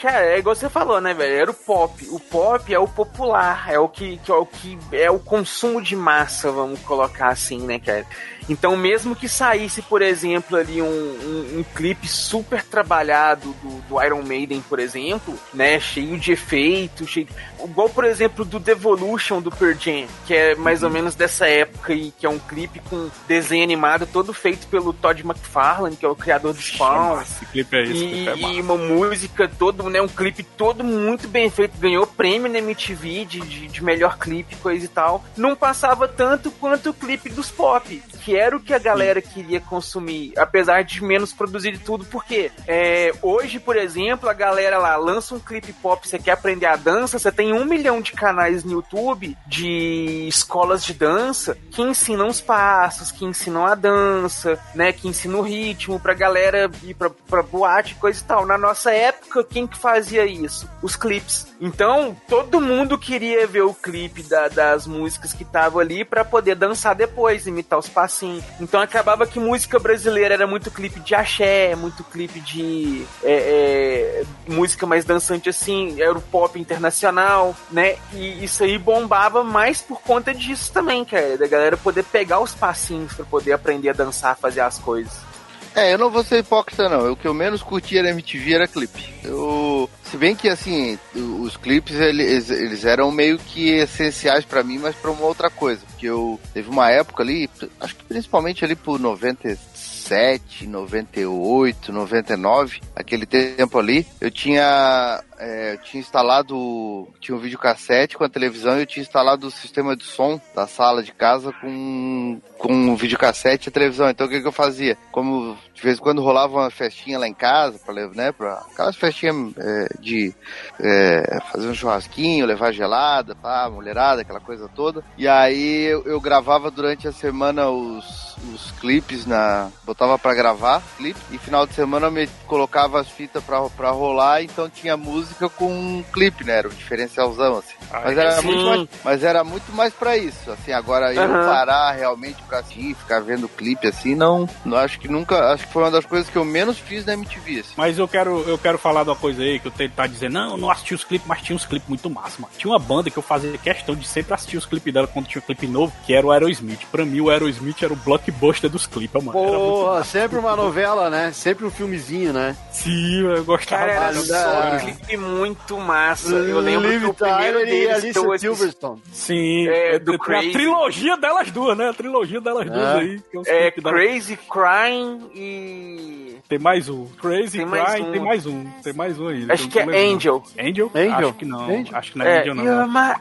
cara, é igual você falou, né, velho? Era o pop. O pop é o popular, é o que, que é o que é o consumo de massa, vamos colocar assim, né, cara? Então, mesmo que saísse, por exemplo, ali um, um, um clipe super trabalhado do, do Iron Maiden, por exemplo, né, cheio de efeitos, cheio... igual, por exemplo, do Devolution do Pearl Jam, que é mais ou menos dessa época e que é um clipe com desenho animado todo feito pelo Todd McFarlane, que é o criador do Spawn. Esse clipe é esse, E, é e uma música todo, né? Um clipe todo muito bem feito, ganhou prêmio na MTV de, de, de melhor clipe, coisa e tal. Não passava tanto quanto o clipe dos pop, que era o que a galera queria consumir, apesar de menos produzir de tudo, porque é, hoje, por exemplo, a galera lá lança um clipe pop, você quer aprender a dança, você tem um milhão de canais no YouTube de escolas de dança que ensinam os passos, que ensinam a dança, né? Que ensinam o ritmo pra galera ir pra, pra boate, coisa e tal. Na nossa época, quem que fazia isso? Os clipes. Então, todo mundo queria ver o clipe da- das músicas que estavam ali pra poder dançar depois, imitar os passinhos Então acabava que música brasileira era muito clipe de axé, muito clipe de é, é, música mais dançante assim, era o pop internacional, né? E isso aí bombava mais por conta disso também, cara, da galera poder pegar os passinhos pra poder aprender a dançar, fazer as coisas. É, eu não vou ser hipócrita, não. O que eu menos curtia na MTV era clipe. Eu. Se bem que, assim, os clipes, eles, eles eram meio que essenciais pra mim, mas pra uma outra coisa. Porque eu. Teve uma época ali, acho que principalmente ali por 97, 98, 99, aquele tempo ali, eu tinha. É, eu tinha instalado. Tinha um videocassete com a televisão e eu tinha instalado o sistema de som da sala de casa com, com um videocassete e a televisão. Então o que, que eu fazia? Como de vez em quando rolava uma festinha lá em casa, pra, né, pra aquelas festinhas é, de é, fazer um churrasquinho, levar gelada, pá, mulherada, aquela coisa toda. E aí eu, eu gravava durante a semana os, os clipes na. Botava pra gravar clipe e final de semana eu me colocava as fitas pra, pra rolar, então tinha música com um clipe, né? Era um diferencialzão, assim. Mas era, sim. muito mais, mas era muito mais pra isso. Assim, agora eu Aham. parar realmente pra assistir, ficar vendo clipe assim, não. não acho que nunca. Acho que foi uma das coisas que eu menos fiz na MTV. Assim. Mas eu quero, eu quero falar de uma coisa aí que o Taylor tá dizendo, não, eu não assisti os clipes, mas tinha uns clipes muito massa, mano. Tinha uma banda que eu fazia questão de sempre assistir os clipes dela quando tinha um clipe novo, que era o Aerosmith. Pra mim, o Aerosmith era o blockbuster dos clipes, mano. Porra, sempre uma novela, né? Sempre um filmezinho, né? Sim, eu gostava Cara, era só da- clipe muito massa. Eu lembro Liv que o primeiro Tyler e deles que Alicia eu assisti- Silverstone. Sim, É, é, do tem Crazy. a trilogia delas duas, né? A trilogia delas duas É. aí. que os É delas- Crazy Crying e. Tem mais um. Crazy Tem mais Cry, um. tem mais um. Tem mais um aí. Acho que é Angel. Angel? Angel? Acho que não. Angel? Acho que não é, É, Angel, não. You're my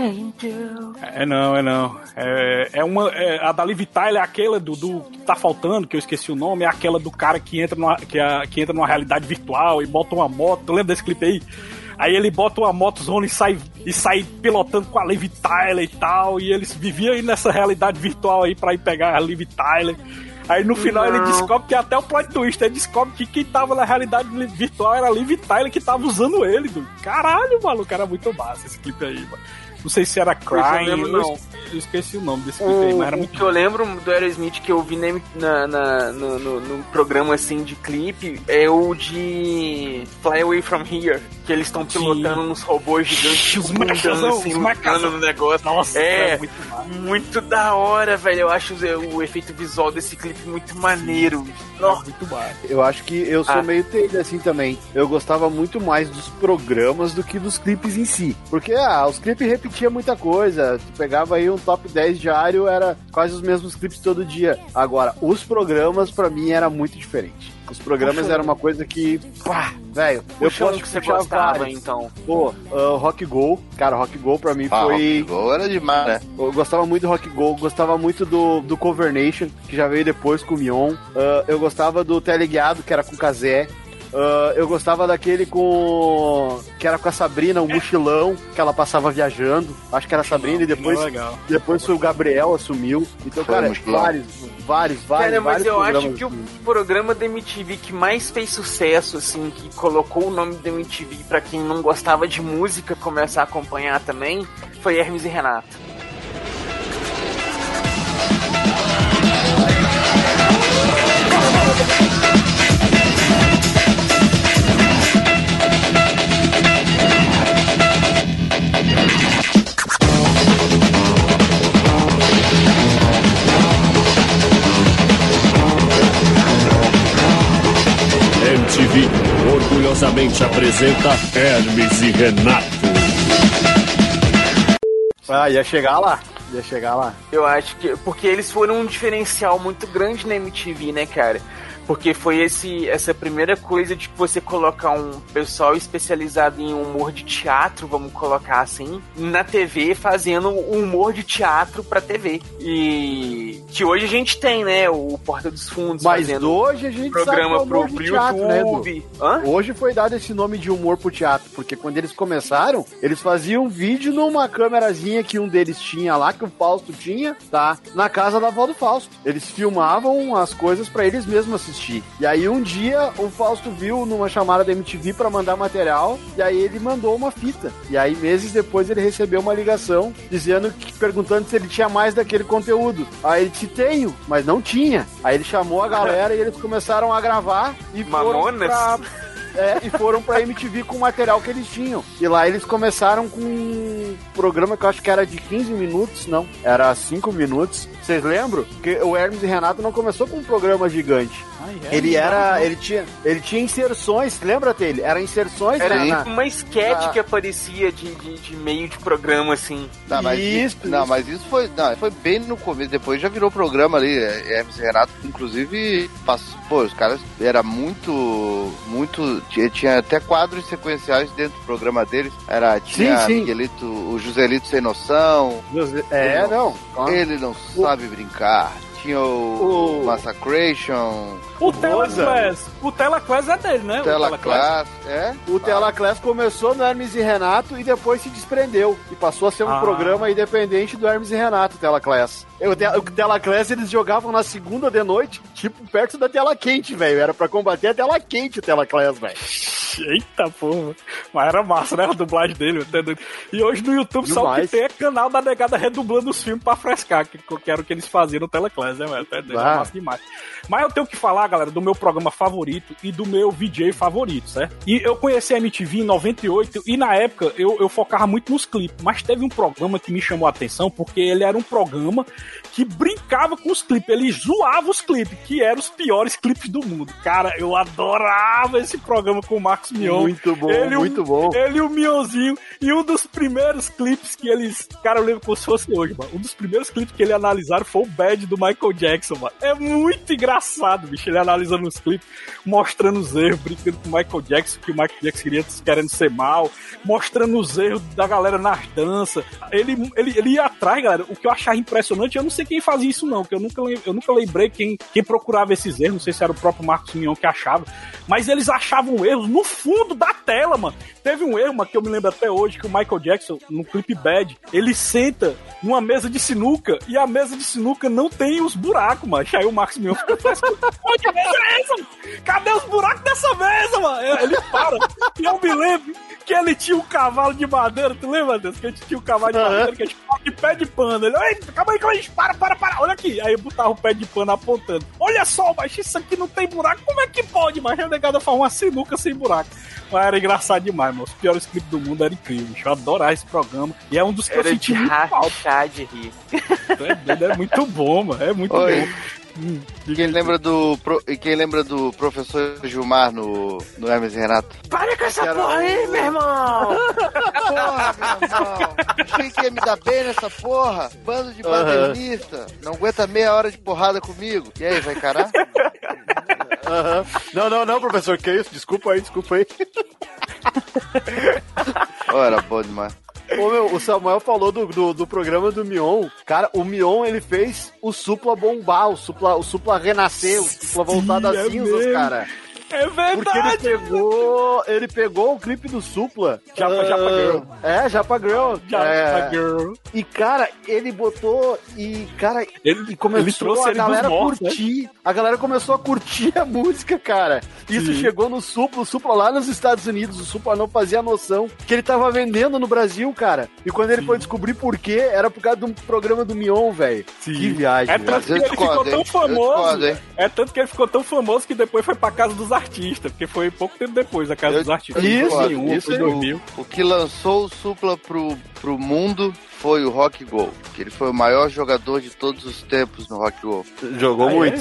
angel. É não, é não. É, é uma. é, a da Liv Tyler é aquela do, do que tá faltando, que eu esqueci o nome, é aquela do cara que entra numa, que, é- que entra numa realidade virtual e bota uma moto. Lembra desse clipe aí? Aí ele bota uma motozona e sai, e sai pilotando com a Liv Tyler e tal. E eles viviam aí nessa realidade virtual aí pra ir pegar a Liv Tyler. Aí no final ele Não. descobre que até o plot twist, ele descobre que quem tava na realidade virtual era a Liv Tyler que tava usando ele, do Caralho, maluco, era muito massa esse clipe aí, mano. Não sei se era Pois eu lembro, eu, eu esqueci o nome desse clipe aí, O, mas era o muito que eu lembro do Aerosmith que eu vi na, na- na- no, no- no programa assim de clipe é o de Fly Away From Here, que eles estão pilotando uns robôs gigantes Os mechazão, assim, os lutando no negócio. Nossa, é, era muito muito da hora, velho. Eu acho o, o efeito visual desse clipe muito maneiro. Nossa, muito massa. Eu acho que eu sou Ah. meio Taylor assim também. Eu gostava muito mais dos programas do que dos clipes em si. Porque, ah, os clipes repetiam muita coisa. Tu pegava aí um top 10 diário, era quase os mesmos clipes todo dia. Agora, os programas, pra mim, era muito diferente. Os programas Puxa. eram uma coisa que, pá, velho, eu um posso que você gostava, vários. então. Pô, ah, Rock Go, cara, Rock Go pra mim Ah, foi. Rock Go era demais, né? Eu gostava muito do Rock Go, gostava muito do, do Cover Nation, que já veio depois com o Mion. Ah, eu gostava do Teleguiado, que era com o Kazé. Ah, eu gostava daquele com. que era com a Sabrina, um mochilão, que ela passava viajando. Acho que era a Sabrina e depois. Depois foi o Gabriel, assumiu. Então, Foi cara, o mochilão. vários, vários, vários. Cara, mas vários eu acho que o assim. programa da MTV que mais fez sucesso, assim, que colocou o nome da MTV pra quem não gostava de música começar a acompanhar também, foi Hermes e Renato. Orgulhosamente apresenta Hermes e Renato. Ah, ia chegar lá. Ia chegar lá. Eu acho que. Porque eles foram um diferencial muito grande na MTV, né, cara? Porque foi esse, essa primeira coisa de você colocar um pessoal especializado em humor de teatro, vamos colocar assim, na TV, fazendo um humor de teatro pra TV. E que hoje a gente tem, né? O Porta dos Fundos Mas fazendo hoje a gente programa sabe pro, pro teatro, né? YouTube. Hã? Hoje foi dado esse nome de humor pro teatro, porque quando eles começaram, eles faziam vídeo numa câmerazinha que um deles tinha lá, que o Fausto tinha, tá? Na casa da avó do Fausto. Eles filmavam as coisas pra eles mesmos assistirem assistir. E aí um dia o Fausto viu numa chamada da MTV pra mandar material, e aí ele mandou uma fita. E aí meses depois ele recebeu uma ligação dizendo que perguntando se ele tinha mais daquele conteúdo. Aí ele disse tenho, mas não tinha. Aí ele chamou a galera e eles começaram a gravar e foram Mamonas? pra é, e foram pra MTV com o material que eles tinham. E lá eles começaram com um programa que eu acho que era de 15 minutos, não, era 5 minutos. Vocês lembram? Que o Hermes e Renato não começou com um programa gigante. é? ele era, não. ele tinha, ele tinha inserções, lembra dele? Era inserções Era tipo uma sketch Ah. que aparecia de, de, de meio de programa, assim. Não, mas isso, não, mas isso foi, não, foi bem no começo, depois já virou programa ali, é, Hermes e Renato, inclusive, passou, pô, os caras era muito, muito, tinha, tinha até quadros sequenciais dentro do programa deles, era, tinha Sim, sim. Miguelito, o Joselito sem noção, É, ele não. ele não sabe brincar, tinha o, O- Massacration, O Telaclass. O Telaclass é dele, né? O Telaclass, é? O Telaclass começou no Hermes e Renato e depois se desprendeu. E passou a ser um Ah. programa independente do Hermes e Renato, o Telaclass. O, te, o Telaclass eles jogavam na segunda de noite, tipo, perto da tela quente, velho. Era pra combater a tela quente o Telaclass, velho. Eita porra. Mas era massa, né? A dublagem dele. E hoje no YouTube só o que tem é canal da negada redublando os filmes pra frescar, que, que era o que eles faziam no Teleclass, né, velho? Doido, Ah. é massa demais. Mas eu tenho que falar, galera, do meu programa favorito e do meu VJ favorito, certo? E eu conheci a MTV em 98 e na época eu, eu focava muito nos clipes, mas teve um programa que me chamou a atenção porque ele era um programa que brincava com os clipes, ele zoava os clipes, que eram os piores clipes do mundo. Cara, eu adorava esse programa com o Marcos Mion. Muito bom, Ele, muito bom. Ele e o Mionzinho. E um dos primeiros clipes que eles. Cara, eu lembro como se fosse hoje, mano. Um dos primeiros clipes que ele analisaram foi o Bad do Michael Jackson, mano. É muito engraçado, bicho. Ele analisando os clipes, mostrando os erros, brincando com o Michael Jackson, que o Michael Jackson queria querendo ser mal, mostrando os erros da galera nas danças. Ele, ele, ele ia atrás, galera. O que eu achava impressionante, eu não sei quem fazia isso, não, que eu nunca, eu nunca lembrei quem, quem procurava esses erros. Não sei se era o próprio Marcos Mion que achava. Mas eles achavam erros no fundo da tela, mano. Teve um erro, mano, que eu me lembro até hoje, que o Michael Jackson, no clipe Bad, ele senta numa mesa de sinuca e a mesa de sinuca não tem os buracos, mano. Aí o Marcos Mion fica fresco. Onde mesa é essa? Cadê os buracos dessa mesa, mano? Ele para. E eu me lembro que ele tinha um cavalo de madeira, tu lembra, Deus? Que ele tinha um cavalo de madeira que a gente de pé de pano. Ele, Ei, calma aí, calma aí, para, para, para, olha aqui. Aí eu botava o pé de pano apontando. Olha só, mas isso aqui não tem buraco, como é que pode? Mas a negada faz uma sinuca sem buraco. Mas era engraçado demais, mano. Os piores clipes do mundo eram incríveis. Eu adorava esse programa. E é um dos que eu Era senti de muito falta. de rir. É, é muito bom, mano. É muito Oi. bom. Quem lembra do pro- e quem lembra do professor Gilmar no, no Hermes e Renato? Para com essa porra aí, meu irmão! Porra, meu irmão. Achei que ia me dar bem nessa porra. Bando de badernista. Não aguenta meia hora de porrada comigo. E aí, vai encarar? Não, não, não, professor, que isso? Desculpa aí, desculpa aí. Ó, era bom demais. Ô, meu, o Samuel falou do, do, do programa do Mion. Cara, o Mion, ele fez o Supla bombar, o Supla, o Supla renascer, o Supla voltar das é cinzas, cara. É Porque ele verdade. pegou, ele pegou o clipe do Supla. Japa, Ah, Japa Girl. É, Japa Girl. Japa é, Girl. E, cara, ele botou e, cara, Ele, e começou ele trouxe a ele dos galera mortos, né? curtir. A galera começou a curtir a música, cara. Isso Sim. chegou no Supla, o Supla lá nos Estados Unidos, o Supla não fazia noção que ele tava vendendo no Brasil, cara. E quando ele foi descobrir por quê, era por causa de um programa do Mion, velho. Sim. Que viagem, É velho. tanto que ele ficou tão famoso. É tanto que ele ficou tão famoso que depois foi pra casa dos artistas, porque foi pouco tempo depois da casa Eu- dos artistas. Isso, Foi 2001, isso foi aí. 2000. O que lançou o Supla pro, pro mundo foi o Rock Go. Que ele foi o maior jogador de todos os tempos no Rock Go. Jogou Ah, muito.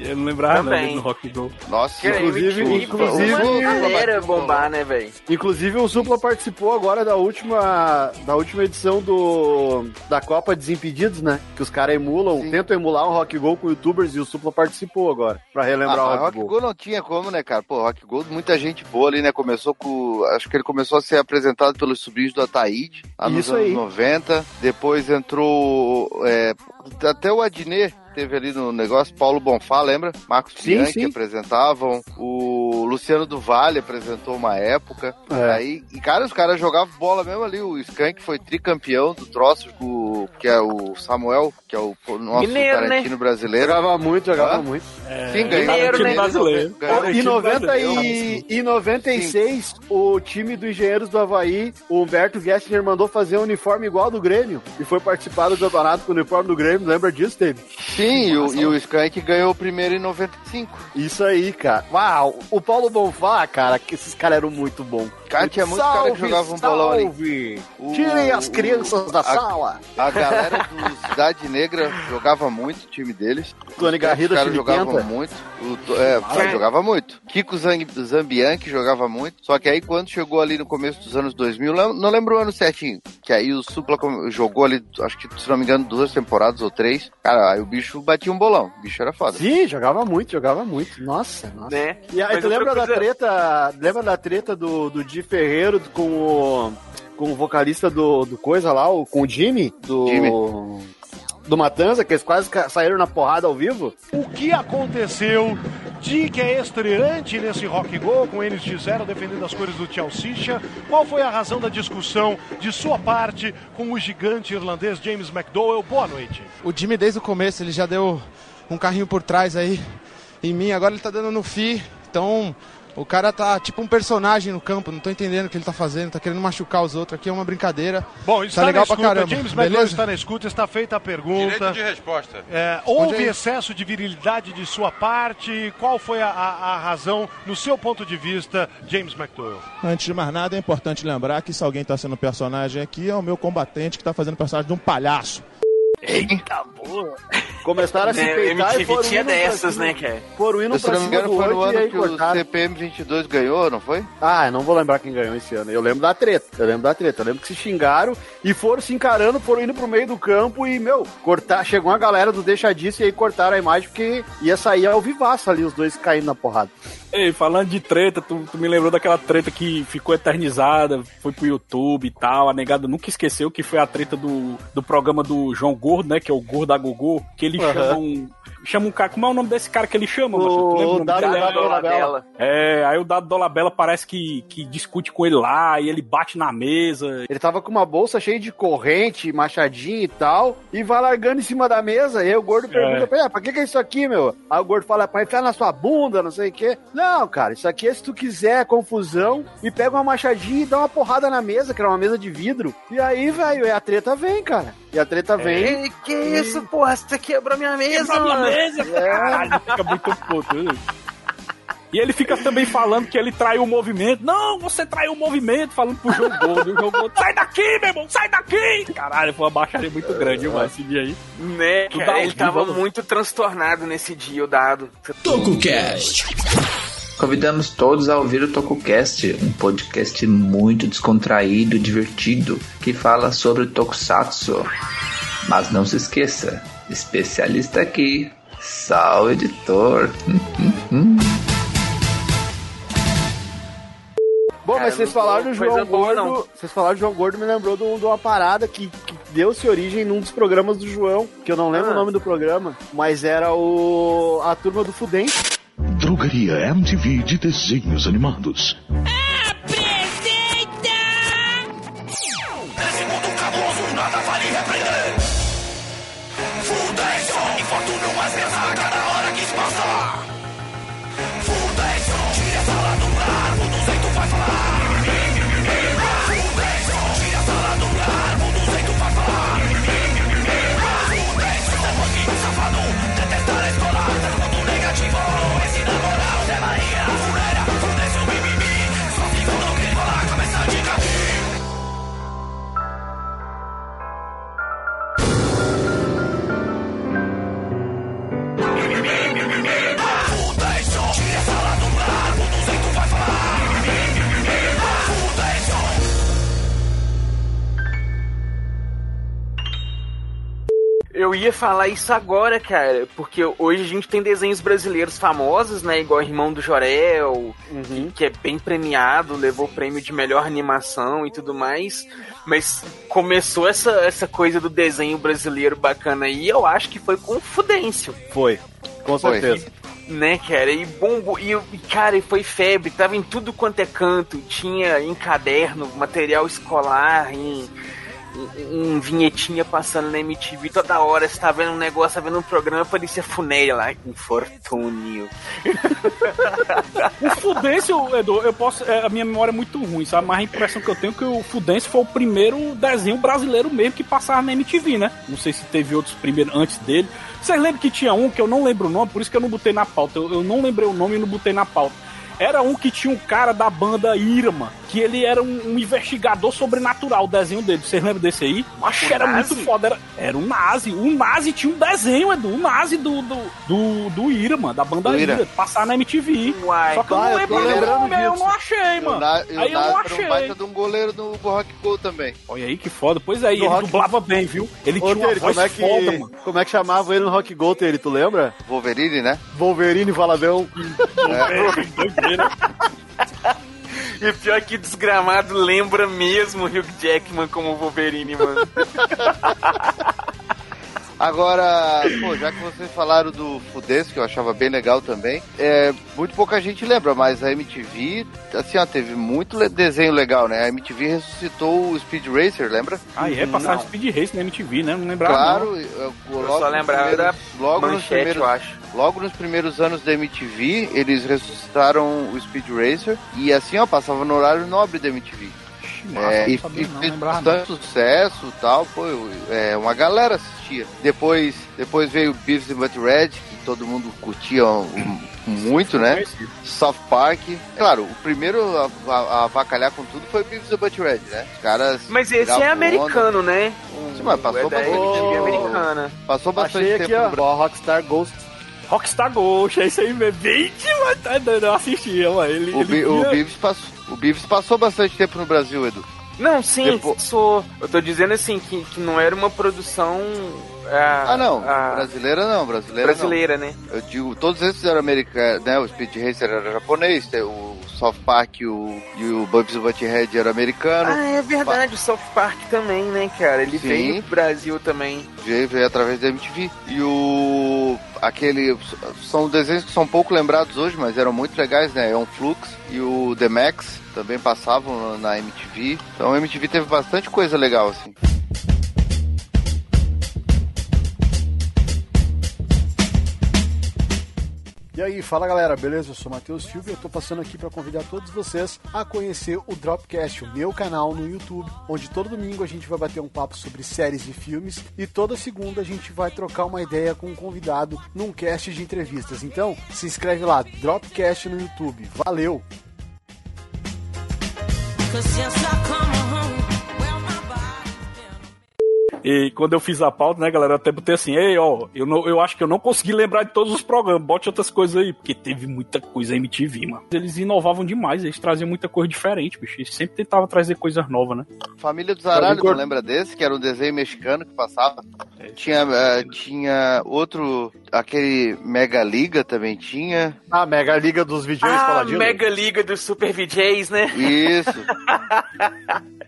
é? Eu não lembrava não Também. dele no Rock Go. Nossa, Cara, Inclusive- inclusive- uma galera Supla bombar, né, velho? Inclusive o Supla participou agora da última da última edição do da Copa Desimpedidos, né? Que os caras emulam, Sim. tentam emular um Rock Go com youtubers e o Supla participou agora, pra relembrar Ah, o mas Rock, Rock Go. Go não tinha como, né, cara? Pô, Rock Go, muita gente boa ali, né? Começou com. Acho que ele começou a ser apresentado pelos sobrinhos do Ataíde, lá nos Isso anos aí. 90. Depois entrou. é, até o Adnet teve ali no negócio, Paulo Bonfá, lembra? Marcos Sim, Bianchi sim. apresentavam, o Luciano do Vale apresentou uma época. É. Aí, e cara, os caras jogavam bola mesmo ali. O Skank foi tricampeão do troço, o, que é o Samuel, que é o nosso Mineiro, né? Tarantino brasileiro. Jogava muito, jogava Hã? muito. Sim, ganhou. Mineiro, né? brasileiro. ganhou- Em, 90 e, em 96, o time do Engenheiros do Havaí, o Humberto Gessinger mandou fazer um uniforme igual ao do Grêmio e foi participar do campeonato com o uniforme do Grêmio. Lembra disso, David? Sim, e o, e o Skank ganhou o primeiro em 95. Isso aí, cara. Uau, o Paulo Bonfá, cara, que esses caras eram muito bons. Cara, tinha muito cara que jogava um bolão ali. salve. O- Tirem as crianças da a- sala. A galera do Cidade Negra jogava muito, o time deles. Tony Garrido, Os caras jogavam muito. O, é, Cara. jogava muito. Kiko Zang- Zambianchi jogava muito. Só que aí quando chegou ali no começo dos anos 2000, lem- não lembro o ano certinho, que aí o Supla jogou ali, acho que se não me engano, duas temporadas ou três. Cara, aí o bicho batia um bolão. O bicho era foda. Sim, jogava muito, jogava muito. Nossa, nossa. Né? E aí, Mas tu lembra da treta? Lembra da treta do, do Di Ferreiro com o. com o vocalista do, do coisa lá, o, com o Jimmy? Do. Jimmy. Do Matanza, que eles quase saíram na porrada ao vivo? O que aconteceu? Dick é estreante nesse Rock Go com NX0 defendendo as cores do Chelsea. Qual foi a razão da discussão de sua parte com o gigante irlandês James McDowell? Boa noite. O Jimmy, desde o começo, ele já deu um carrinho por trás aí em mim. Agora ele tá dando no FI. Então, o cara tá tipo um personagem no campo. Não tô entendendo o que ele tá fazendo. Tá querendo machucar os outros. Aqui é uma brincadeira. Bom, está tá legal na escuta. pra caramba. James McDowell beleza? está na escuta, está feita a pergunta. Direito de resposta. É, houve aí. excesso de virilidade de sua parte? Qual foi a, a- a razão, no seu ponto de vista, James McDowell? Antes de mais nada, é importante lembrar que se alguém está sendo personagem aqui, é o meu combatente que está fazendo personagem de um palhaço. Eita, boa. Começaram a se Né, peitar MTV e foram tinha dessas, cima. né, cara? Foram indo pra cima do foi no e ano aí que o cortaram. CPM 22 ganhou, não foi? Ah, eu não vou lembrar quem ganhou esse ano. Eu lembro da treta. Eu lembro da treta. Eu lembro que se xingaram e foram se encarando, foram indo pro meio do campo e, meu, cortar. Chegou uma galera do Deixa Disso e aí cortaram a imagem porque ia sair ao vivaço ali, os dois caindo na porrada. Ei, falando de treta, tu, tu me lembrou daquela treta que ficou eternizada, foi pro YouTube e tal. A negada nunca esqueceu que foi a treta do, do programa do João Gordo, né? Que é o Gordo da Gogô, que ele Aham. chama um. Chama um cara. Como é o nome desse cara que ele chama, o nome Dado Dolabella. É, aí o Dado Dolabella parece que, que discute com ele lá e ele bate na mesa. Ele tava com uma bolsa cheia de corrente, machadinho e tal, e vai largando em cima da mesa. E aí o gordo pergunta pra ele: ah, pra que, que é isso aqui, meu? Aí o gordo fala: pra enfiar na sua bunda, não sei o quê. Não, cara, isso aqui é se tu quiser confusão e pega uma machadinha e dá uma porrada na mesa, que era uma mesa de vidro. E aí, velho, e a treta vem, cara. E a treta vem. Ei, que isso, porra? Você quebrou minha mesa, Quebrou minha mesa, caralho, fica muito puto. né? E ele fica também falando que ele traiu o movimento. Não, você traiu o movimento, falando pro João Gordo. E o João Gordo, sai daqui, meu irmão, sai daqui! Caralho, foi uma baixaria muito grande, mano, esse dia aí. Né, cara, ele tava mano. muito transtornado nesse dia, o dado. TocoCast. Convidamos todos a ouvir o TocoCast, um podcast muito descontraído, divertido, que fala sobre o Tokusatsu. Mas não se esqueça, especialista aqui, Sal Editor. Bom, Cara, mas vocês falaram do João Gordo. Vocês falaram do João Gordo, me lembrou de, de uma parada que, que deu-se origem num dos programas do João, que eu não lembro Ah. o nome do programa, mas era o. a turma do Fudente. Drogaria MTV de desenhos animados. Eu ia falar isso agora, cara, porque hoje a gente tem desenhos brasileiros famosos, né? Igual Irmão do Jorel, Uhum. que, que é bem premiado, levou o prêmio de melhor animação e tudo mais. Mas começou essa, essa coisa do desenho brasileiro bacana aí, eu acho que foi com o Fudêncio. Foi, com Foi. certeza. Né, cara? E bombo. E, e, cara, e foi febre. Tava em tudo quanto é canto. Tinha em caderno, material escolar, em, em, em vinhetinha passando na MTV. Toda hora você tá vendo um negócio, tá vendo um programa, parecia funéria lá. Infortúnio. O Fudêncio, Edu, eu posso. é, a minha memória é muito ruim, sabe? Mas a impressão que eu tenho é que o Fudêncio foi o primeiro desenho brasileiro mesmo que passava na MTV, né? Não sei se teve outros primeiros antes dele. Vocês lembram que tinha um que eu não lembro o nome, por isso que eu não botei na pauta. Eu, eu não lembrei o nome e não botei na pauta. Era um que tinha um cara da banda Irma, que ele era um, um investigador sobrenatural, o desenho dele. Vocês lembram desse aí? Mas O era Nazi? muito foda. Era, era um Nazi. O Nazi tinha um desenho, Edu. O Nazi do, do, do, do Irma, da banda Do Ira. Ira. Passar na MTV. Uai. Só que eu Ah, não eu lembro o nome, eu não achei, mano. Na- e o Aí eu não era um achei. baita de um goleiro do Rock Go também. Olha aí que foda. Pois é, e Do ele Rock- dublava bem, viu? Ele Ô, tinha uma Tere, voz como é, que, foda, mano. como é que chamava ele no Rock Go, Tere, tu lembra? Wolverine, né? Wolverine Valadão. Doideira. E o pior é que desgramado lembra mesmo o Hugh Jackman como Wolverine, mano. Agora, pô, já que vocês falaram do Fudêncio, que eu achava bem legal também, é, muito pouca gente lembra, mas a MTV, assim, ó, teve muito le- desenho legal, né? A MTV ressuscitou o Speed Racer, lembra? Ah, é? Passar Não. Speed Race na MTV, né? Não lembrava. Claro, não. eu, Eu logo só nos lembrava da logo manchete, primeiros, eu acho. Logo nos primeiros anos da MTV, eles ressuscitaram o Speed Racer e assim, ó, passava no horário nobre da MTV. Massa, É, e, sabia não, fez bastante sucesso e tal, pô, é, uma galera assistia. Depois, depois veio Beavis and Butthead, que todo mundo curtia um- muito, né? South Park. Claro, o primeiro a, a, a avacalhar com tudo foi Beavis and Butthead, né? Os caras Mas esse é onda. americano, né? Sim, mas passou é bastante MTV tempo. americana. Passou bastante Achei tempo aqui, ó, Rockstar Ghost. Rockstar Ghost, é isso aí mesmo. Gente, mas dando, eu assistia, mano. Ele, O, ele o Beavis passou, o Beavis passou bastante tempo no Brasil, Edu. Não, sim, Depo- sou. Eu tô dizendo assim, que, que não era uma produção. ah, Ah, não. ah, brasileira não, brasileira, brasileira, né? não. Eu digo, todos esses eram americanos, né? O Speed Racer era japonês, o South Park e o, e o Bubs Butthead era americano. Ah, é verdade, o South Park também, né, cara? Ele Sim. veio pro Brasil também. Veio, veio através da MTV. E o. aquele. São desenhos que são pouco lembrados hoje, mas eram muito legais, né? É um Flux e o The Max também passavam na MTV. Então a MTV teve bastante coisa legal, assim. E aí, fala galera, beleza? Eu sou Matheus Silva e eu tô passando aqui para convidar todos vocês a conhecer o Dropcast, o meu canal no YouTube, onde todo domingo a gente vai bater um papo sobre séries e filmes e toda segunda a gente vai trocar uma ideia com um convidado num cast de entrevistas. Então, se inscreve lá, Dropcast no YouTube. Valeu! E quando eu fiz a pauta, né, galera, eu até botei assim, ei, ó, eu, não, eu acho que eu não consegui lembrar de todos os programas, bote outras coisas aí, porque teve muita coisa MTV, mano. Eles inovavam demais, eles traziam muita coisa diferente, bicho. Eles sempre tentavam trazer coisas novas, né? Família dos Aralhos, não lembra desse? Que era um desenho mexicano que passava. Tinha, eh, tinha outro, aquele Mega Liga também tinha. Ah, Mega Liga dos VJs Ah. Mega Liga dos Super VJs, né? Isso.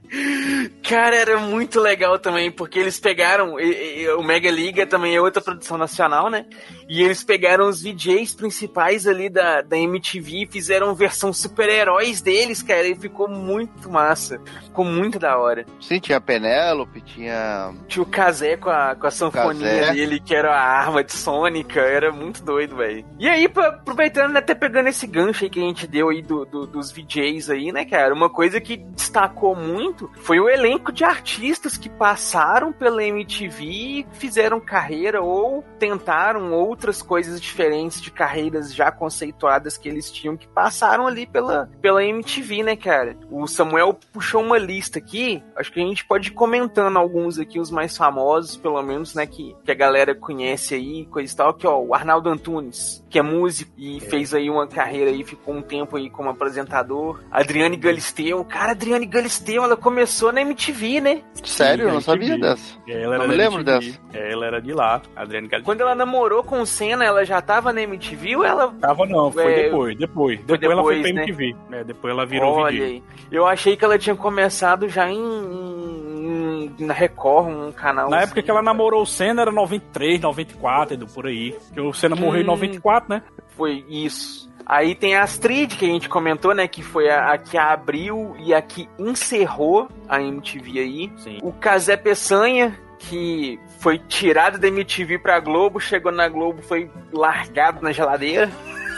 Cara, era muito legal também, porque eles pegaram. e- e- o Mega Liga também é outra produção nacional, né? E eles pegaram os VJs principais ali da, da MTV e fizeram versão super-heróis deles, cara, e ficou muito massa. Ficou muito da hora. Sim, tinha Penélope, tinha. Tinha o Kazé com a, com a sanfonia Kazé. dele, que era a arma de Sônica, era muito doido, velho. E aí, pra- aproveitando, até pegando esse gancho aí que a gente deu aí do, do- dos VJs aí, né, cara, uma coisa que destacou muito foi o elenco de artistas que passaram pela MTV e fizeram carreira ou tentaram outras coisas diferentes de carreiras já conceituadas que eles tinham, que passaram ali pela, pela MTV, né, cara? O Samuel puxou uma lista aqui, acho que a gente pode ir comentando alguns aqui, os mais famosos, pelo menos, né, que, que a galera conhece aí, coisa e tal, que ó, o Arnaldo Antunes, que é músico e fez aí uma carreira aí, ficou um tempo aí como apresentador. Adriane Galisteu, cara, Adriane Galisteu, ela começou na MTV né? Sério? Eu não sabia dessa. Ela Não era me lembro MTV. dessa. Ela era de lá, Adriane Galisteu. Quando ela namorou com o Senna, ela já tava na MTV ou ela. Tava não, foi É, depois, depois. Depois, ela foi pra né? MTV. É, depois ela virou Olha vídeo. aí. Eu achei que ela tinha começado já em. em- na Record, um canal. Na época que ela namorou o Senna era 93, 94, Edu, por aí. Porque o Senna morreu em Hum. 94, né? Foi isso. Aí tem a Astrid, que a gente comentou, né? Que foi a, a que abriu e a que encerrou a MTV aí. O Casé Peçanha, que foi tirado da MTV pra Globo, chegou na Globo, foi largado na geladeira.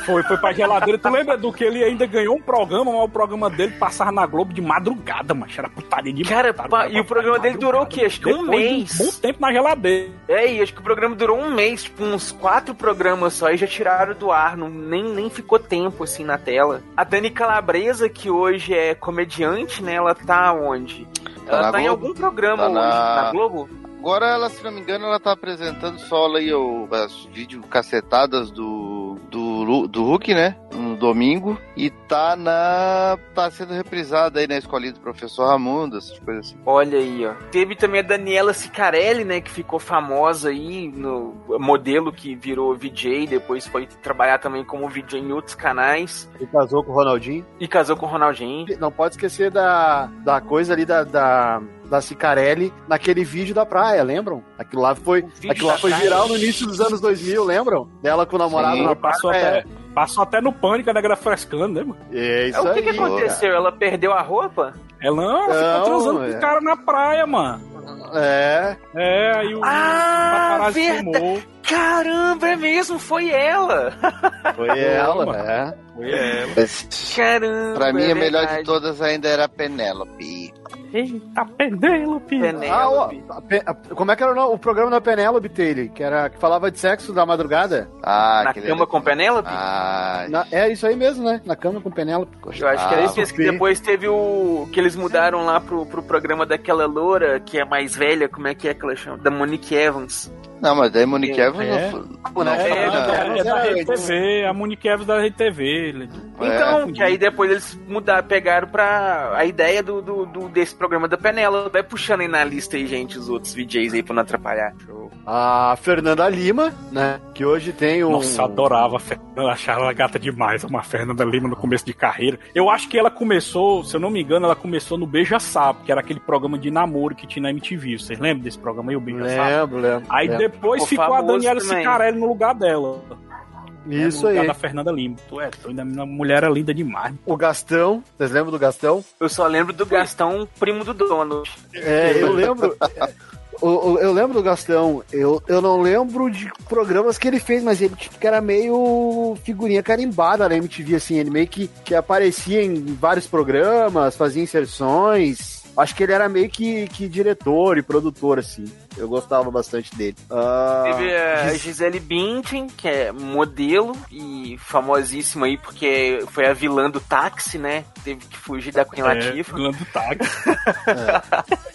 Foi, foi pra geladeira. Tu lembra do que ele ainda ganhou um programa, mas o programa dele passava na Globo de madrugada, mano. Era putaria de Cara, pa- e o programa dele durou o quê? Acho que um mês. Um bom tempo na geladeira. É, e acho que o programa durou um mês, tipo, uns quatro programas só, e já tiraram do ar, não, nem, nem ficou tempo, assim, na tela. A Dani Calabresa, que hoje é comediante, né, ela tá onde? Ela na tá em algum programa Tá hoje, na- na Globo? Agora ela, se não me engano, ela tá apresentando só aí o, as vídeos cacetadas do, do, do Hulk, né? No domingo. E tá na. tá sendo reprisada aí na escolinha do professor Ramundo, essas coisas assim. Olha aí, ó. Teve também a Daniela Sicarelli, né, que ficou famosa aí, no modelo que virou VJ, depois foi trabalhar também como VJ em outros canais. E casou com o Ronaldinho. E casou com o Ronaldinho. Não pode esquecer da, da coisa ali da, da, da Cicarelli naquele vídeo da praia, lembram? Aquilo lá foi, aquilo lá foi viral no início dos anos 2000, lembram? Dela com o namorado Sim, na passou, praia. até, passou até no pânico, a negra frescando, né, mano? É isso o que, aí. que aconteceu? Ela perdeu a roupa? Ela não, ela Não, ficou transando é. com o cara na praia, mano. É. É, aí o Ah, filmou. Caramba, é mesmo, foi ela. Foi ela, mano. é. Foi ela. Caramba. Pra mim, é a melhor de todas ainda era a Penélope. Eita, Penélope. Ah, ó, a Pe- a- como é que era o, nome- o programa da Penélope Taylor? Que, era, que falava de sexo da madrugada? Ah, Na cama com Penélope? Ah, Na- é isso aí mesmo, né? Na cama com Penélope. Eu acho que era Ah, esse mesmo, que sim. depois teve o. que eles mudaram lá pro, pro programa daquela loura que é mais velha, como é que é que ela chama? Da Monique Evans. Não, mas daí Monique É. Evans não foi. Não, É, foi, É, não. da, é da Rede. TV, a Monique Evans da Rede TV. ele- Então, que aí depois eles mudaram, pegaram pra a ideia do, do, do- desse programa da Penélope. Vai puxando aí na lista aí, gente, os outros VJs aí pra não atrapalhar. A Fernanda Lima, né? Que hoje tem um. Nossa, adorava a Fernanda, achava ela gata demais, uma Fernanda Lima no começo de carreira. Eu acho que ela começou, se eu não me engano, ela começou no Beija Sapo, que era aquele programa de namoro que tinha na MTV. Vocês lembram desse programa aí, o Beija Sapo? Lembro, lembro. Aí lembro. depois Ficou ficou a Daniela também. Cicarelli no lugar dela. Isso no lugar aí. da Fernanda Lima. Tu é, tu ainda, a mulher era linda demais. O Gastão, vocês lembram do Gastão? Eu só lembro do Gastão, primo do dono. É, eu lembro. o- o- eu lembro do Gastão. Eu, eu não lembro de programas que ele fez, mas ele tipo, que era meio figurinha carimbada na MTV, assim. Ele meio que, que aparecia em vários programas, fazia inserções. Acho que ele era meio que, que diretor e produtor, assim. Eu gostava bastante dele. Ah, Teve a Gis- Gisele Bündchen, que é modelo e famosíssima aí porque foi a vilã do táxi, né? Teve que fugir da Queen Latifah. vilã do táxi.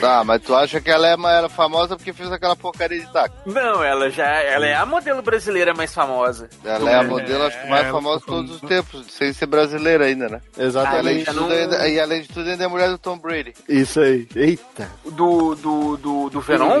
Tá, mas tu acha que ela é, era famosa porque fez aquela porcaria de táxi? Não, ela já ela é a modelo brasileira mais famosa. Ela é a modelo, acho que mais ela famosa de todos os tempos, sem ser brasileira ainda, né? Exatamente. além, não- ainda, e além de tudo, ainda é mulher do Tom Brady. Isso aí. Eita. Do, do, do, do Venom?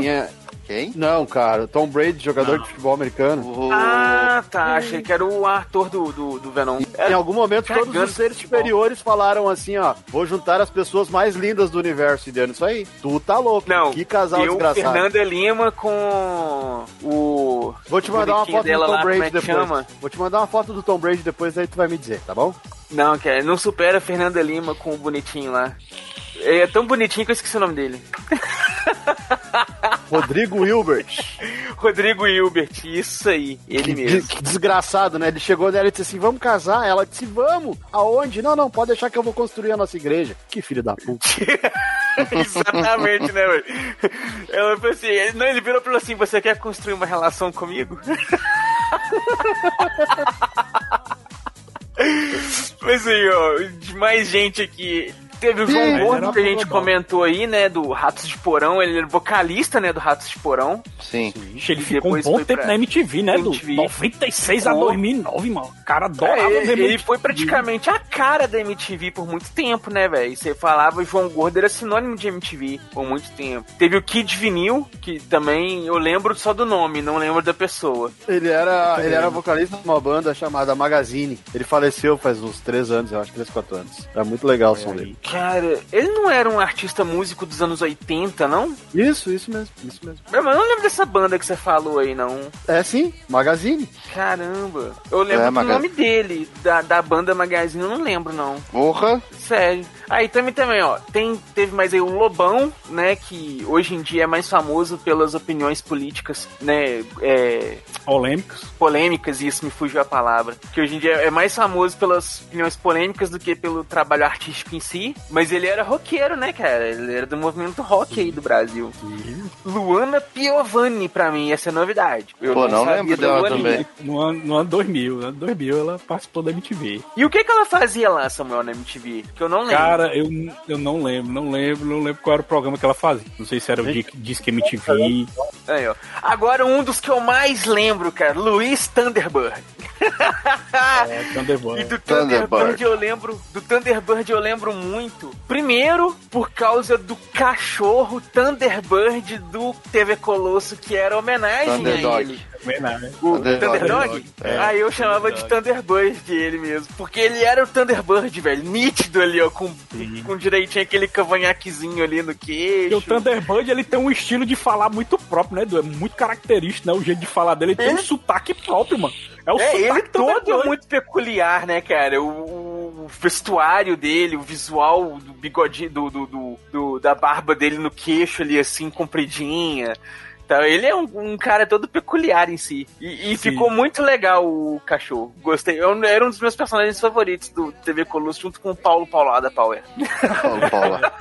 Quem? Não, cara. Tom Brady, jogador Não. de futebol americano. Ah, tá. Achei que era o ator do, do, do Venom. Em algum momento, todos Cagando os seres superiores falaram assim, ó, vou juntar as pessoas mais lindas do universo e dando isso aí. Tu tá louco. Não, Que casal eu, desgraçado. Fernanda Lima com o. Vou te mandar uma foto do Tom lá, como Brady é depois. chama? Vou te mandar uma foto do Tom Brady depois, aí tu vai me dizer, tá bom? Não, que é, não supera a Fernanda Lima com o bonitinho lá. Ele é tão bonitinho que eu esqueci o nome dele. Rodrigo Hilbert. Rodrigo Hilbert, isso aí, ele Que, mesmo. que desgraçado, né? Ele chegou nela e disse assim: vamos casar. Ela disse: vamos. Aonde? Não, não, pode deixar que eu vou construir a nossa igreja. Que filho da puta. Exatamente, né, velho? Ela falou assim, ele, não, ele virou e falou assim: você quer construir uma relação comigo? Mas aí, ó, mais gente aqui. Teve o Sim, João Gordo que a gente comentou aí, né? Do Ratos de Porão. Ele era vocalista, né? Do Ratos de Porão. Sim. Ixi, ele ficou um bom tempo pra na MTV, né? MTV. 96 a Ficou. 2009, mano. O cara adorava É, ver ele, ele foi praticamente a cara da MTV por muito tempo, né, velho? Você falava João Gordo era sinônimo de MTV por muito tempo. Teve o Kid Vinil, que também eu lembro só do nome, não lembro da pessoa. Ele era, ele era vocalista de uma banda chamada Magazine. Ele faleceu faz uns 3 anos, eu acho, 3, 4 anos. Era muito legal o som dele. Cara, ele não era um artista músico dos anos 80, não? Isso, isso mesmo, isso mesmo. Mas eu não lembro dessa banda que você falou aí, não. É sim, Magazine. Caramba. Eu lembro É, do Maga- nome dele, da, da banda Magazine, eu não lembro, não. Porra. Sério. Aí também, também, ó, tem, teve mais aí o Lobão, né, que hoje em dia é mais famoso pelas opiniões políticas, né, é, polêmicas, e isso me fugiu a palavra. Que hoje em dia é mais famoso pelas opiniões polêmicas do que pelo trabalho artístico em si. Mas ele era roqueiro, né, cara? Ele era do movimento rock aí do Brasil. Luana Piovani, pra mim, essa é novidade. Eu Pô, não sabia lembro da dela também. No ano, no ano 2000, no ano 2000 ela participou da MTV. E o que que ela fazia lá, Samuel, na MTV? Que eu não lembro. Cara, eu, eu não lembro, não lembro, não lembro qual era o programa que ela fazia. Não sei se era o Di- Disque MTV. Aí, ó. Agora um dos que eu mais lembro, cara, Luiz Thunderbird. É, Thunderbird. E do Thunderbird. Thunderbird eu lembro, do Thunderbird eu lembro muito. Primeiro, por causa do cachorro Thunderbird do TV Colosso, que era homenagem a Thunderdog. ele. Homenagem. O Thunderdog. É. Aí eu chamava de Thunderbird ele mesmo. Porque ele era o Thunderbird, velho. Nítido ali, ó. Com, com direitinho aquele cavanhaquezinho ali no E queixo. o Thunderbird, ele tem um estilo de falar muito próprio, né, Edu? É muito característico, né? O jeito de falar dele. Ele tem um sotaque próprio, mano. É o É, ele sotaque todo Thunderbird. muito peculiar, né, cara? O, o vestuário dele, o visual do bigodinho, do, do, do- do- da barba dele no queixo ali, assim, compridinha. Então, ele é um, um cara todo peculiar em si. E, e ficou muito legal o cachorro. Gostei. Eu, era um dos meus personagens favoritos do TV Colosso, junto com o Paulo Paulada Power. Paulo Paula.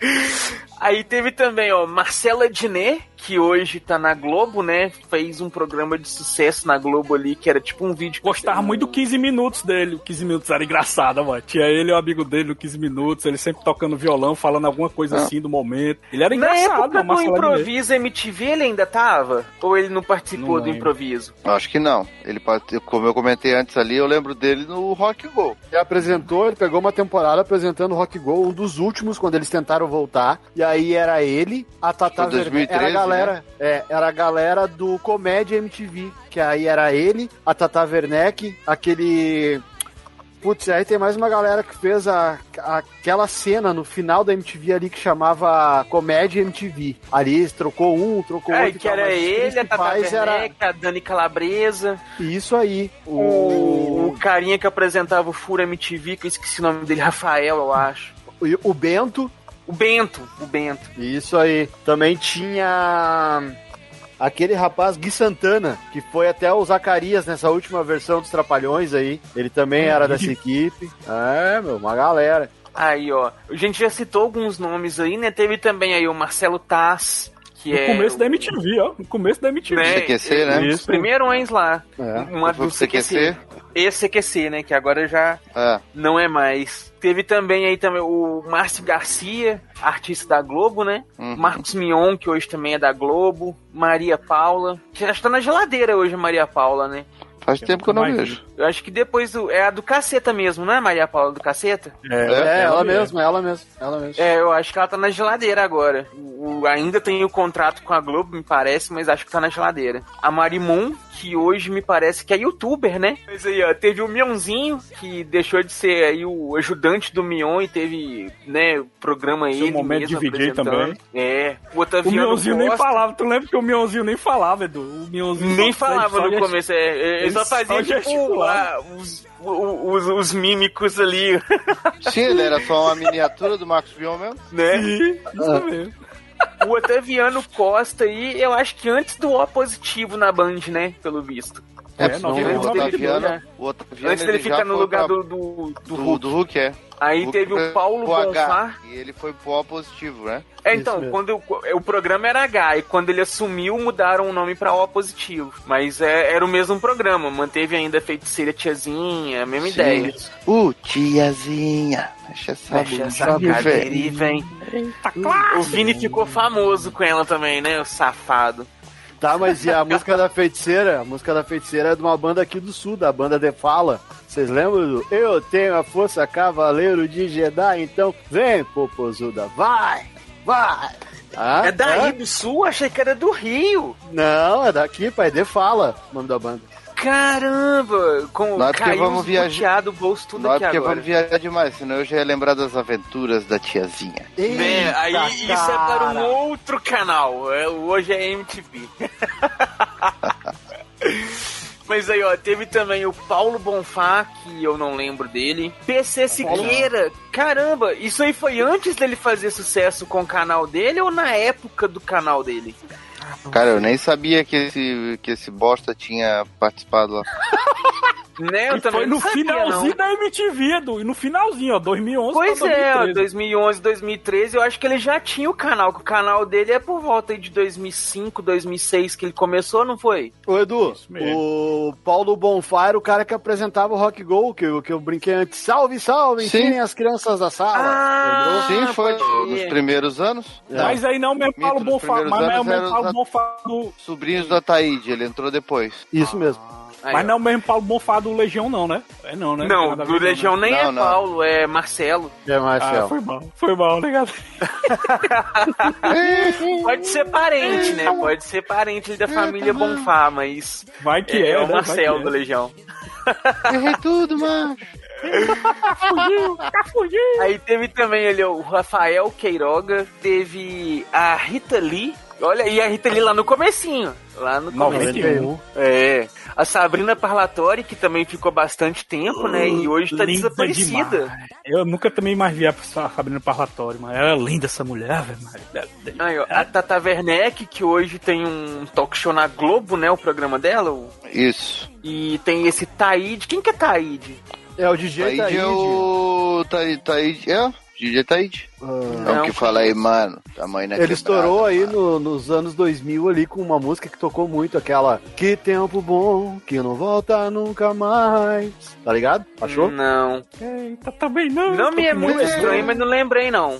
Aí teve também, ó, Marcela Diné, que hoje tá na Globo, né? Fez um programa de sucesso na Globo ali, que era tipo um vídeo. Gostava muito do 15 minutos dele. O 15 minutos era engraçado, mano. Tinha ele e o amigo dele no 15 minutos, ele sempre tocando violão, falando alguma coisa Ah. assim do momento. Ele era Na engraçado, época o do improviso MTV ele ainda tava? Ou ele não participou Não do improviso? Acho que não. Ele pode, como eu comentei antes ali, eu lembro dele no Rock Go. Ele apresentou, ele pegou uma temporada apresentando o Rock Go, um dos últimos, quando eles tentaram voltar. E aí era ele, a Tata 2013, Werneck. Era a galera, né? é, era a galera do Comédia MTV. Que aí era ele, a Tata Werneck, aquele. Putz, aí tem mais uma galera que fez a, aquela cena no final da MTV ali que chamava Comédia MTV. Ali trocou um, trocou É, outro. que tal, era ele, a Tata principais era Werneck, a Dani Calabresa, Isso aí. o... O, carinha que apresentava o Fura MTV, que eu esqueci o nome dele, Rafael, eu acho. o Bento. O Bento, o Bento. Isso aí. Também tinha aquele rapaz Gui Santana, que foi até o Zacarias nessa última versão dos Trapalhões aí. Ele também era dessa equipe. É, meu, uma galera. Aí, ó. A gente já citou alguns nomes aí, né? Teve também aí o Marcelo Taz, que No é... começo da MTV, ó. No começo da MTV. né? CQC, né? Os primeirões lá. É. Uma do pro CQC? Esse CQC, né? Que agora já É. não é mais. Teve também aí também o Márcio Garcia, artista da Globo, né? Uhum. Marcos Mion, que hoje também é da Globo. Maria Paula, que acho que tá na geladeira hoje, Maria Paula, né? Faz tempo que eu não mais vejo. Eu acho que depois do, é a do Caceta mesmo, não é Maria Paula do Caceta? É, ela mesma, ela mesma, ela mesma. É, eu acho que ela tá na geladeira agora. O, ainda tem o contrato com a Globo, me parece, mas acho que tá na geladeira. A Marimon, que hoje me parece que é youtuber, né? Mas aí, ó, teve o Mionzinho, que deixou de ser aí o ajudante do Mion e teve, né, o programa Seu ele momento mesmo de DJ também. É, o O Mionzinho nem falava. Tu lembra que o Mionzinho nem falava, Edu? O Mionzinho nem falava no começo, é, é, só fazia tipo ah, os, o- os, os mímicos ali, Sim, ele era só uma miniatura do Marcos Mion mesmo. né? Sim, isso mesmo. O Otaviano Costa aí, eu acho que antes do O positivo na Band, né? Pelo visto. É, não, porque não, o Otaviano, né? o Otaviano Antes dele ele já ficar no lugar pra- do, do, do do, Hulk. do Hulk, é. Aí Hulk teve o Paulo H, Bonfá. E ele foi pro O positivo, né? É, então, quando o, o programa era H, e quando ele assumiu, mudaram o nome pra O positivo. Mas é- era o mesmo programa, manteve ainda a feiticeira tiazinha, a mesma Sim. ideia. Uh, tiazinha. Fecha essa, Fecha essa cadeira velho. e vem. O Vini ficou famoso com ela também, né? O safado. Tá, mas e a música da feiticeira? A música da feiticeira é de uma banda aqui do sul, da banda The Fala. Vocês lembram do Eu tenho a força cavaleiro de Jedi, então vem, popozuda, vai, vai. Ah, é daí é? do sul? Achei que era do Rio. Não, é daqui, pai, The Fala, o nome da banda. Caramba! Com, Não é caiu vamos os viajar- boteado, bolso tudo Não é aqui porque agora. vamos viajar demais, senão eu já ia lembrar das aventuras da tiazinha. Bem, aí Eita, isso é para um cara. outro canal. É, hoje é MTV. Mas aí, ó, teve também o Paulo Bonfá, que eu não lembro dele. PC Siqueira. Caramba, isso aí foi antes dele fazer sucesso com o canal dele ou na época do canal dele? Cara, eu nem sabia que esse, que esse bosta tinha participado lá. Né, eu E também foi no sabia, finalzinho não. da MTV, do, no finalzinho, ó, 2011 Pois pra é, ó, 2013. 2011, 2013, eu acho que ele já tinha o canal, que o canal dele é por volta aí de 2005, 2006 que ele começou, não foi? Ô Edu, mesmo. o Paulo Bonfire, o cara que apresentava o Rock Go, que, eu- que eu brinquei antes. Salve, salve, Sim. ensinem as crianças da sala. Ah? Sim, foi nos ir. primeiros anos. Mas aí não, mesmo Mito Paulo primeiros mas não é mesmo Paulo os Bonfá do... Sobrinhos da Taíde, ele entrou depois. Isso mesmo. Aí, Mas ó. não é o mesmo Paulo Bonfá do Legião não, né? É não, né? Não, do ver, Legião né? nem Não, é não. Paulo, é Marcelo. É, Marcelo. Ah, foi mal, foi mal, ligado? Pode ser parente, né? Pode ser parente da família Bonfá, mas Vai que é, é, é o né? Marcelo que do é. Legião. Errei tudo, mano. Fugiu, tá fugiu. Aí teve também ali o Rafael Queiroga, teve a Rita Lee. Olha, e a Rita Lee lá no comecinho. Lá no comecinho. 91. É. A Sabrina Parlatori, que também ficou bastante tempo, né? E hoje tá desaparecida. demais. Eu nunca também mais vi a Sabrina Parlatório, mas ela é linda essa mulher, velho. Aí, ó, a Tata Werneck, que hoje tem um talk show na Globo, né? O programa dela. o- Isso. E tem esse Taíde. Quem que é Taíde? É o DJ Taíde Taíde. é o. Taíde, Taíde. É, DJ Taíde. É o Não, que fala aí, mano. Tamanho na Ele quebrada, estourou aí no- nos anos 2000 ali com uma música que tocou muito, aquela Que tempo bom, que não volta nunca mais. Tá ligado? Achou? Não. Eita, também não. Não tô me é muito estranho, mas não lembrei, não.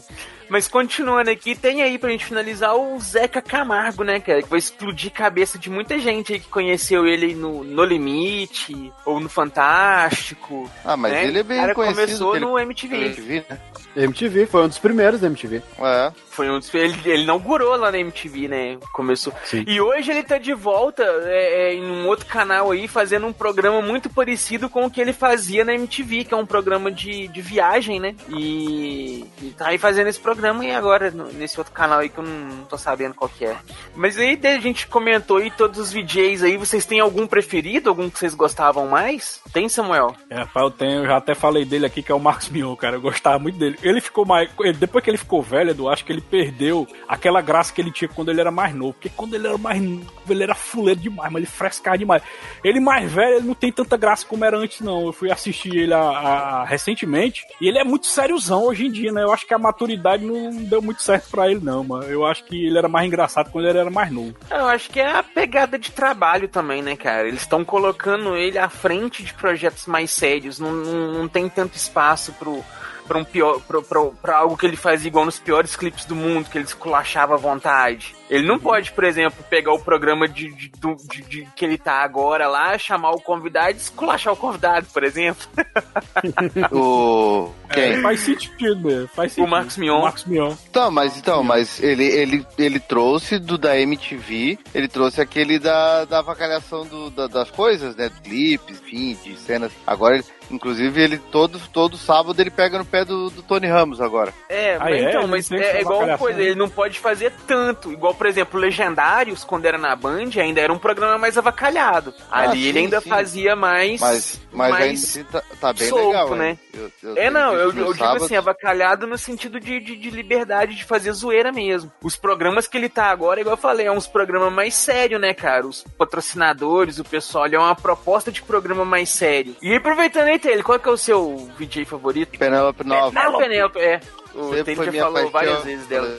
Mas continuando aqui, tem aí pra gente finalizar o Zeca Camargo, né, cara? Que vai explodir cabeça de muita gente aí que conheceu ele no, no Limite, ou no Fantástico. Ah, mas né? ele é bem O cara conhecido. começou que ele- no MTV. MTV, né? MTV, foi um dos primeiros da MTV. É. Foi um dos, ele, ele inaugurou lá na MTV, né? Começou. Sim. E hoje ele tá de volta é, é, em um outro canal aí, fazendo um programa muito parecido com o que ele fazia na MTV, que é um programa de, de viagem, né? E, e tá aí fazendo esse programa e agora no- nesse outro canal aí que eu não, não tô sabendo qual que é. Mas aí a gente comentou aí todos os VJs aí, vocês têm algum preferido? Algum que vocês gostavam mais? Tem, Samuel? É, rapaz, eu tenho, eu já até falei dele aqui, que é o Marcos Mion, cara. Eu gostava muito dele. Ele ficou mais. ele- depois que ele ficou velho, eu acho que ele perdeu aquela graça que ele tinha quando ele era mais novo. Porque quando ele era mais novo, ele era fuleiro demais, mas ele frescava demais. Ele mais velho, ele não tem tanta graça como era antes, não. Eu fui assistir ele a, a- recentemente e ele é muito sériozão hoje em dia, né? Eu acho que a maturidade não deu muito certo pra ele, não, mano. Eu acho que ele era mais engraçado quando ele era mais novo. Eu acho que é a pegada de trabalho também, né, cara? Eles estão colocando ele à frente de projetos mais sérios. Não, não, não tem tanto espaço pro, pra, um pior, pra, pra, pra algo que ele fazia igual nos piores clipes do mundo, que ele esculachava à vontade. Ele não pode, por exemplo, pegar o programa de, de, de- de- que ele tá agora lá, chamar o convidado e esculachar o convidado, por exemplo. O. Quem? É, faz sentido mesmo, faz sentido. O Marcos Mion. O Marcos Mion. Então, mas então, mas ele, ele, ele trouxe do da MTV, ele trouxe aquele da, da avacalhação do, da- das coisas, né? Clipes, enfim, de cenas. Agora ele, Inclusive, ele todo, todo sábado ele pega no pé do, do Tony Ramos agora. É, Ah, mas é? então, Ele mas é, essa igual avaliação, coisa, ele não pode fazer tanto. Igual, por exemplo, Legendários, quando era na Band, ainda era um programa mais avacalhado. Ah, Ali ele sim, ainda sim. fazia mais. Mas, mas mais ainda assim tá, tá bem solto, legal, né? Eu- eu É, não, eu, eu digo assim, avacalhado no sentido de, de, de liberdade de fazer zoeira mesmo. Os programas que ele tá agora, igual eu falei, é uns programas mais sérios, né, cara? Os patrocinadores, o pessoal, ele é uma proposta de programa mais sério. E aproveitando aí, Taylor, qual que é o seu VJ favorito? Penélope Nova. Ah, Penélope, é. O Sempre foi já falou paixão. várias vezes dela.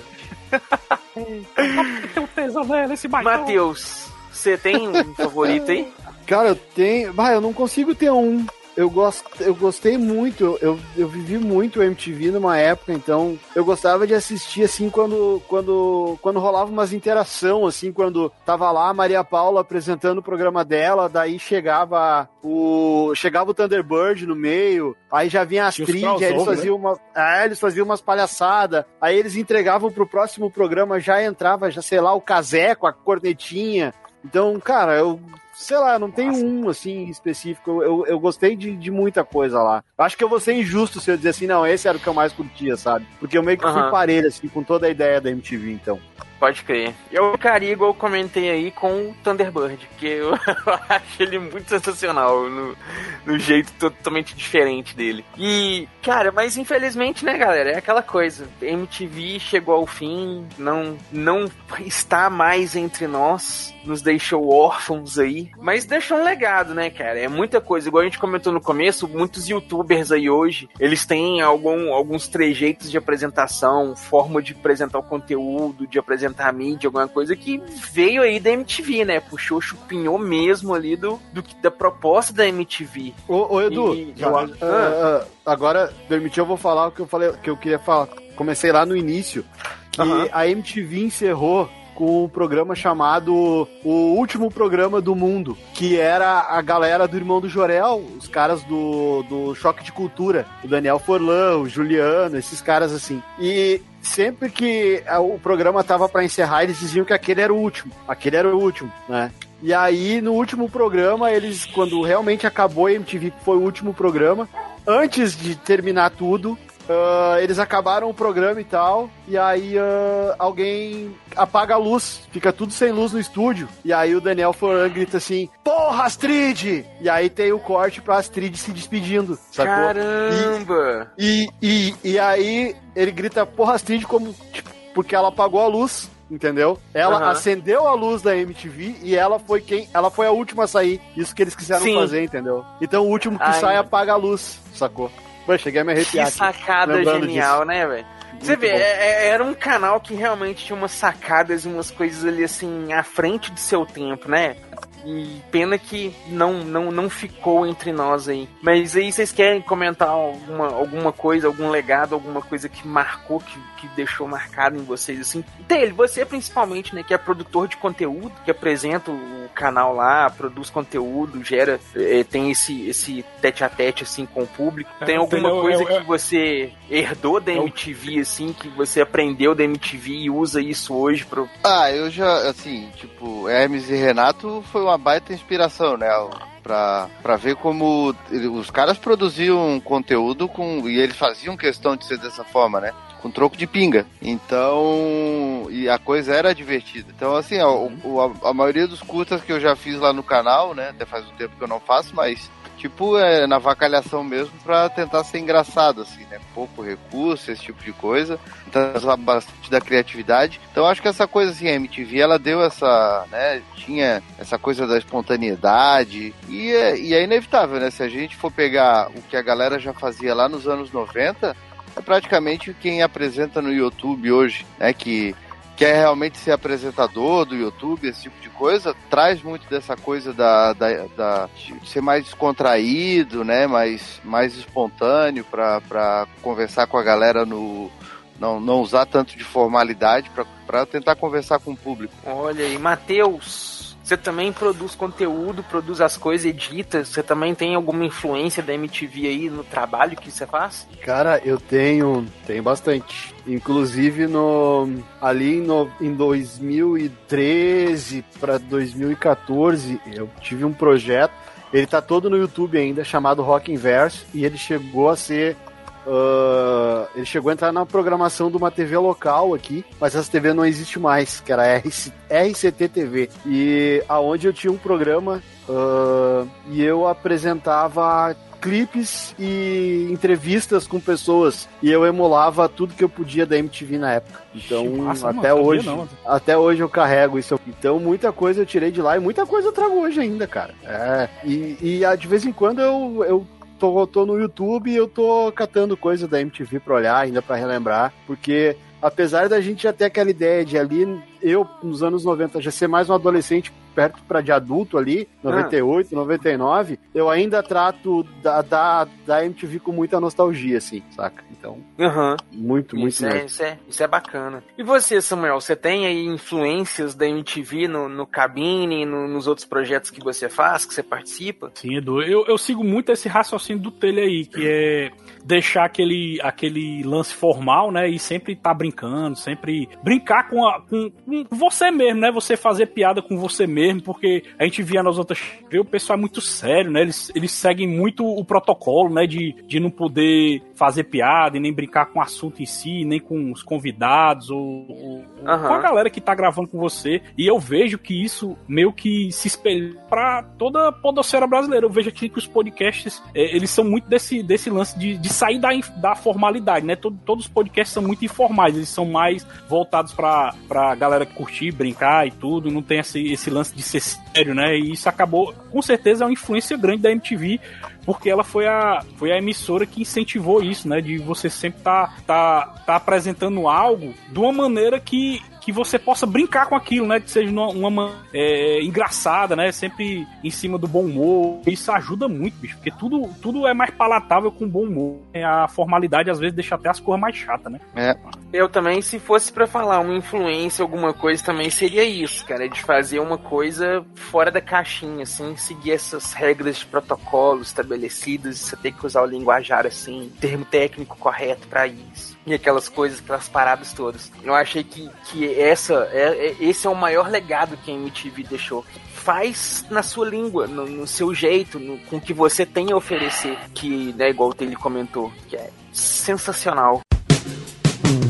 Tem um tesão nela, esse baitão. Matheus, você tem um favorito aí? Cara, eu tenho. Bah, eu não consigo ter um. Eu, gost... eu gostei muito, eu, eu vivi muito o MTV numa época, então eu gostava de assistir assim quando, quando, quando rolava umas interação, assim, quando tava lá a Maria Paula apresentando o programa dela, daí chegava o. chegava o Thunderbird no meio, aí já vinha a Astrid, aí eles crossover, faziam uma. É, eles faziam umas palhaçadas, aí eles entregavam pro próximo programa, já entrava, já sei lá, o Casé com a cornetinha. Então, cara, eu sei lá, não tem um assim específico. Eu, eu gostei de, de muita coisa lá. Acho que eu vou ser injusto se eu dizer assim, não, esse era o que eu mais curtia, sabe? Porque eu meio que fui parelho, assim, com toda a ideia da MTV, então. Pode crer. Eu ficaria, igual eu comentei aí, com o Thunderbird, que eu acho ele muito sensacional no, no jeito totalmente diferente dele. E, cara, mas infelizmente, né, galera, é aquela coisa. MTV chegou ao fim, não, não está mais entre nós, nos deixou órfãos aí, mas deixou um legado, né, cara? É muita coisa. Igual a gente comentou no começo, muitos youtubers aí hoje, eles têm algum, alguns trejeitos de apresentação, forma de apresentar o conteúdo, de apresentar a mídia, alguma coisa que veio aí da MTV, né? Puxou, chupinhou mesmo ali do, do da proposta da MTV. Ô, ô Edu, E- eu ah, ah, agora, permitiu eu vou falar o que eu falei, que eu queria falar. Comecei lá no início, que Aham. a MTV encerrou com um programa chamado O Último Programa do Mundo, que era a galera do Irmão do Jorel, os caras do, do Choque de Cultura, o Daniel Forlan, o Juliano, esses caras assim. E sempre que ah, o programa tava pra encerrar, eles diziam que aquele era o último, aquele era o último, né? E aí, no último programa, eles, quando realmente acabou a MTV, que foi o último programa, antes de terminar tudo, ah, eles acabaram o programa e tal, e aí ah, alguém apaga a luz, fica tudo sem luz no estúdio, e aí o Daniel Foran grita assim, porra, Astrid! E aí tem o corte pra Astrid se despedindo, sacou? Caramba! E, e, e aí ele grita, porra, Astrid, como, tipo, porque ela apagou a luz, entendeu? Ela Aham. acendeu a luz da MTV e ela foi quem. Ela foi a última a sair. Isso que eles quiseram Sim. fazer, entendeu? Então o último que Ai. sai apaga a luz, sacou? Pô, cheguei a me arrepiar. Que sacada genial, disso. né, velho? Você vê, é- é- era um canal que realmente tinha umas sacadas e umas coisas ali assim, à frente do seu tempo, né? E pena que não, não, não ficou entre nós aí. Mas aí vocês querem comentar alguma, alguma coisa, algum legado, alguma coisa que marcou, que, que deixou marcado em vocês, assim? Dele, você principalmente, né, que é produtor de conteúdo, que apresenta o canal lá, produz conteúdo, gera, eh, tem esse, esse tete a tete, assim, com o público. Tem É, alguma entendeu? coisa É, é- que você herdou da MTV, assim, que você aprendeu da MTV e usa isso hoje pro... Ah, eu já, assim, tipo, Hermes e Renato foi uma baita inspiração, né? Pra, pra ver como os caras produziam conteúdo com. E eles faziam questão de ser dessa forma, né? Com troco de pinga. Então. E a coisa era divertida. Então, assim, o- a, a maioria dos curtas que eu já fiz lá no canal, né? Até faz um tempo que eu não faço, mas. Tipo, é na vacalhação mesmo pra tentar ser engraçado, assim, né? Pouco recurso, esse tipo de coisa. Então, bastante da criatividade. Então, acho que essa coisa, assim, a MTV, ela deu essa, né? Tinha essa coisa da espontaneidade. E é, e é inevitável, né? Se a gente for pegar o que a galera já fazia lá nos anos 90, é praticamente quem apresenta no YouTube hoje, né? Que quer realmente ser apresentador do YouTube, esse tipo de coisa, traz muito dessa coisa da, da, da- de ser mais descontraído, né? Mais, mais espontâneo para conversar com a galera no. Não, não usar tanto de formalidade para tentar conversar com o público. Olha aí, Matheus, Você também produz conteúdo, produz as coisas, edita. Você também tem alguma influência da MTV aí no trabalho que você faz? Cara, eu tenho, tenho bastante. Inclusive no ali no, em 2013 para 2014, eu tive um projeto. Ele tá todo no YouTube ainda, chamado Rock Inverso, e ele chegou a ser Uh, ele chegou a entrar na programação de uma TV local aqui, mas essa TV não existe mais, que era RC, RCT TV. E aonde eu tinha um programa uh, e eu apresentava clipes e entrevistas com pessoas e eu emulava tudo que eu podia da MTV na época. Então, Massa, até mano, hoje, não. até hoje eu carrego isso. Então, muita coisa eu tirei de lá e muita coisa eu trago hoje ainda, cara. É, e, e ah, de vez em quando eu, eu tô, tô no YouTube e eu tô catando coisa da MTV pra olhar, ainda pra relembrar, porque apesar da gente já ter aquela ideia de ali, eu, nos anos 90, já ser mais um adolescente perto para de adulto ali, 98, 99, eu ainda trato da, da, da MTV com muita nostalgia, assim, saca? Então, Aham. muito, muito Isso é, isso, é, isso é bacana. E você, Samuel, você tem aí influências da MTV no, no Cabine, no- nos outros projetos que você faz, que você participa? Sim, Edu. Eu, eu sigo muito esse raciocínio do Telha aí, que é deixar aquele, aquele lance formal, né? E sempre tá brincando, sempre brincar com, a, com, com você mesmo, né? Você fazer piada com você mesmo, porque a gente via nas outras. O pessoal é muito sério, né? Eles, eles seguem muito o protocolo, né? De, de não poder fazer piada e nem brincar com o assunto em si, nem com os convidados ou, ou- Aham. com a galera que tá gravando com você. E eu vejo que isso meio que se espelha pra toda a podosfera brasileira. Eu vejo aqui que os podcasts, eh, eles são muito desse, desse lance de, de sair da, da formalidade, né? Todo- todos os podcasts são muito informais, eles são mais voltados pra, pra galera curtir, brincar e tudo. Não tem esse, esse lance de ser sério, né? E isso acabou, com certeza, é uma influência grande da MTV porque ela foi a, foi a emissora que incentivou isso, né? De você sempre tá, tá, tá apresentando algo de uma maneira que, que você possa brincar com aquilo, né? Que seja uma, uma é, engraçada, né? Sempre em cima do bom humor. Isso ajuda muito, bicho, porque tudo, tudo é mais palatável com bom humor. A formalidade às vezes deixa até as coisas mais chatas, né? É. Eu também, se fosse pra falar uma influência, alguma coisa, também seria isso, cara, de fazer uma coisa fora da caixinha, assim, seguir essas regras de protocolo estabelecidas, você ter que usar o linguajar assim, termo técnico correto pra isso. E aquelas coisas, aquelas paradas todas. Eu achei que, que essa é, é- esse é o maior legado que a MTV deixou. Faz na sua língua, no, no seu jeito, no- com o que você tem a oferecer, que, né, igual o Taylor comentou, que é sensacional.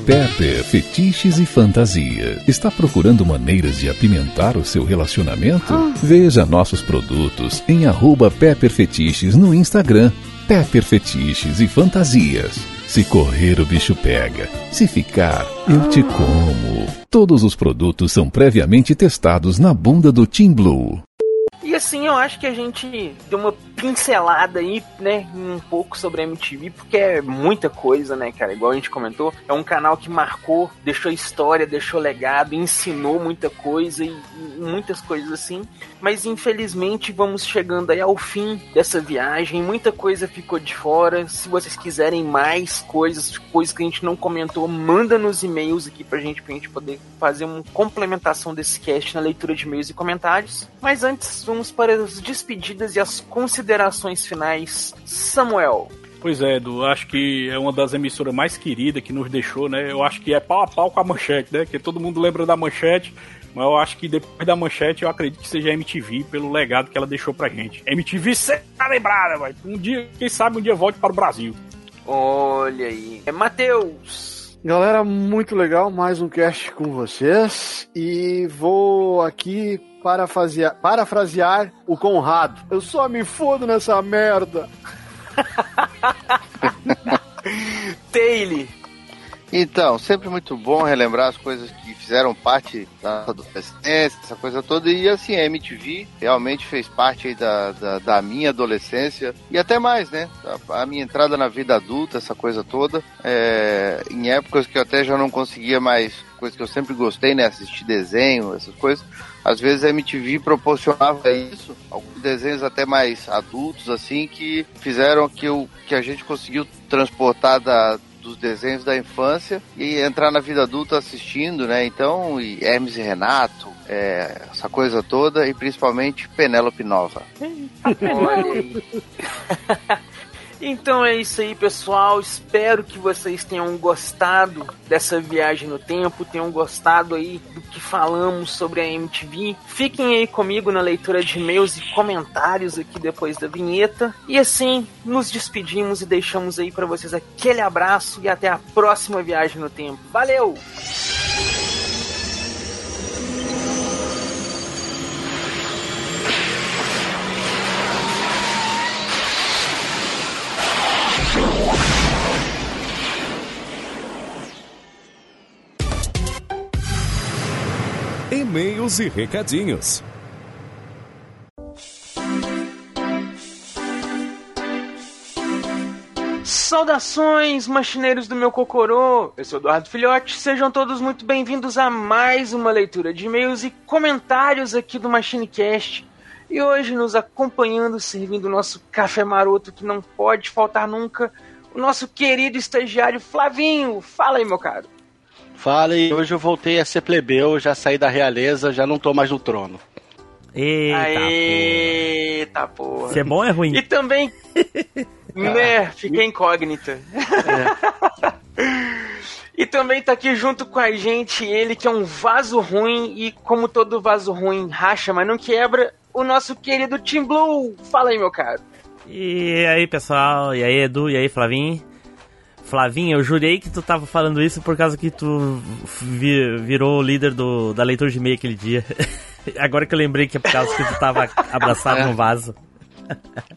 Pepper Fetiches e Fantasia. Está procurando maneiras de apimentar o seu relacionamento? Veja nossos produtos em arroba Pepper Fetiches no Instagram. Pepper Fetiches e Fantasias. Se correr, o bicho pega. Se ficar, eu te como. Todos os produtos são previamente testados na bunda do Team Blue. E assim, eu acho que a gente deu uma pincelada aí, né, um pouco sobre a MTV, porque é muita coisa, né, cara? Igual a gente comentou, é um canal que marcou, deixou história, deixou legado, ensinou muita coisa e, e muitas coisas assim. Mas infelizmente vamos chegando aí ao fim dessa viagem, muita coisa ficou de fora. Se vocês quiserem mais coisas, coisas que a gente não comentou, manda nos e-mails aqui pra gente, pra gente poder fazer uma complementação desse cast na leitura de e-mails e comentários. Mas antes, vamos para as despedidas e as considerações finais. Samuel. Pois é, Edu, acho que é uma das emissoras mais queridas que nos deixou, né? Eu acho que é pau a pau com a manchete, né? Que todo mundo lembra da manchete, mas eu acho que depois da manchete eu acredito que seja a MTV pelo legado que ela deixou pra gente. MTV sempre tá lembrada, vai. Um dia, quem sabe um dia volte para o Brasil. Olha aí. É Matheus. Galera, muito legal, mais um cast com vocês. E vou aqui parafrasear, parafrasear o Conrado. Eu só me fodo nessa merda. Taylor. Então, sempre muito bom relembrar as coisas que fizeram parte da adolescência, essa coisa toda. E assim, a MTV realmente fez parte da, da, da minha adolescência e até mais, né? A, a minha entrada na vida adulta, essa coisa toda. É, em épocas que eu até já não conseguia mais, coisa que eu sempre gostei, né? Assistir desenho, essas coisas. Às vezes a MTV proporcionava isso, alguns desenhos até mais adultos, assim, que fizeram que, eu, que a gente conseguiu transportar da, dos desenhos da infância e entrar na vida adulta assistindo, né? Então, e Hermes e Renato, é, essa coisa toda e principalmente Penélope Nova. Olha aí. Então é isso aí, pessoal. Espero que vocês tenham gostado dessa viagem no tempo, tenham gostado aí do que falamos sobre a MTV. Fiquem aí comigo na leitura de e-mails e comentários aqui depois da vinheta. E assim, nos despedimos e deixamos aí para vocês aquele abraço e até a próxima viagem no tempo. Valeu! E-mails e recadinhos. Saudações, machineiros do meu cocorô! Eu sou Eduardo Filhote, sejam todos muito bem-vindos a mais uma leitura de e-mails e comentários aqui do MachineCast. E hoje, nos acompanhando, servindo o nosso café maroto que não pode faltar nunca, o nosso querido estagiário Flavinho. Fala aí, meu caro. Fala e hoje eu voltei a ser plebeu, já saí da realeza, já não tô mais no trono. Eita, Eita porra. Se é bom ou é ruim? E também, né, fica incógnita. E também tá aqui junto com a gente ele que é um vaso ruim e como todo vaso ruim racha, mas não quebra, o nosso querido Tim Blue. Fala aí, meu caro. E aí, pessoal? E aí, Edu? E aí, Flavinho? Flavinho, eu jurei que tu tava falando isso por causa que tu vi- virou o líder do, da leitura de e-mail aquele dia. Agora que eu lembrei que é por causa que tu tava abraçado no vaso.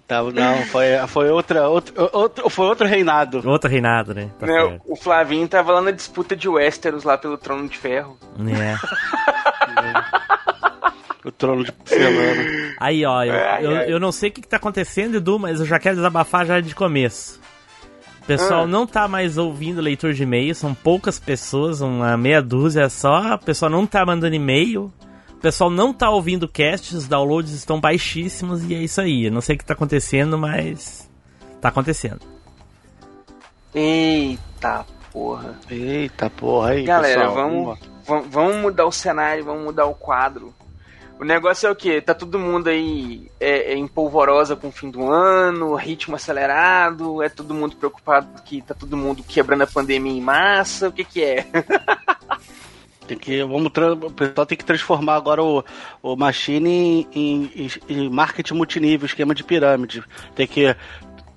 Tá, não, foi, foi, outra, outro, outro, foi outro reinado. Outro reinado, né? Tá certo. o Flavinho tava lá na disputa de Westeros lá pelo Trono de Ferro. É. O trono de porcelana. Aí, ó, eu, Ai, eu, ai. eu não sei o que, que tá acontecendo, Edu, mas eu já quero desabafar já de começo. O pessoal Ah. não tá mais ouvindo leitor de e-mail, são poucas pessoas, uma meia dúzia só. O pessoal não tá mandando e-mail. O pessoal não tá ouvindo cast, os downloads estão baixíssimos e é isso aí. Eu não sei o que tá acontecendo, mas tá acontecendo. Eita porra. Eita porra, aí, Galera, pessoal, vamos, vamos, vamos mudar o cenário, vamos mudar o quadro. O negócio é o quê? Tá todo mundo aí é, é, em polvorosa com o fim do ano, ritmo acelerado, é todo mundo preocupado que tá todo mundo quebrando a pandemia em massa, o que que é? Tem que, vamos, o pessoal tem que transformar agora o, o Machine em, em, em marketing multinível, esquema de pirâmide. Tem que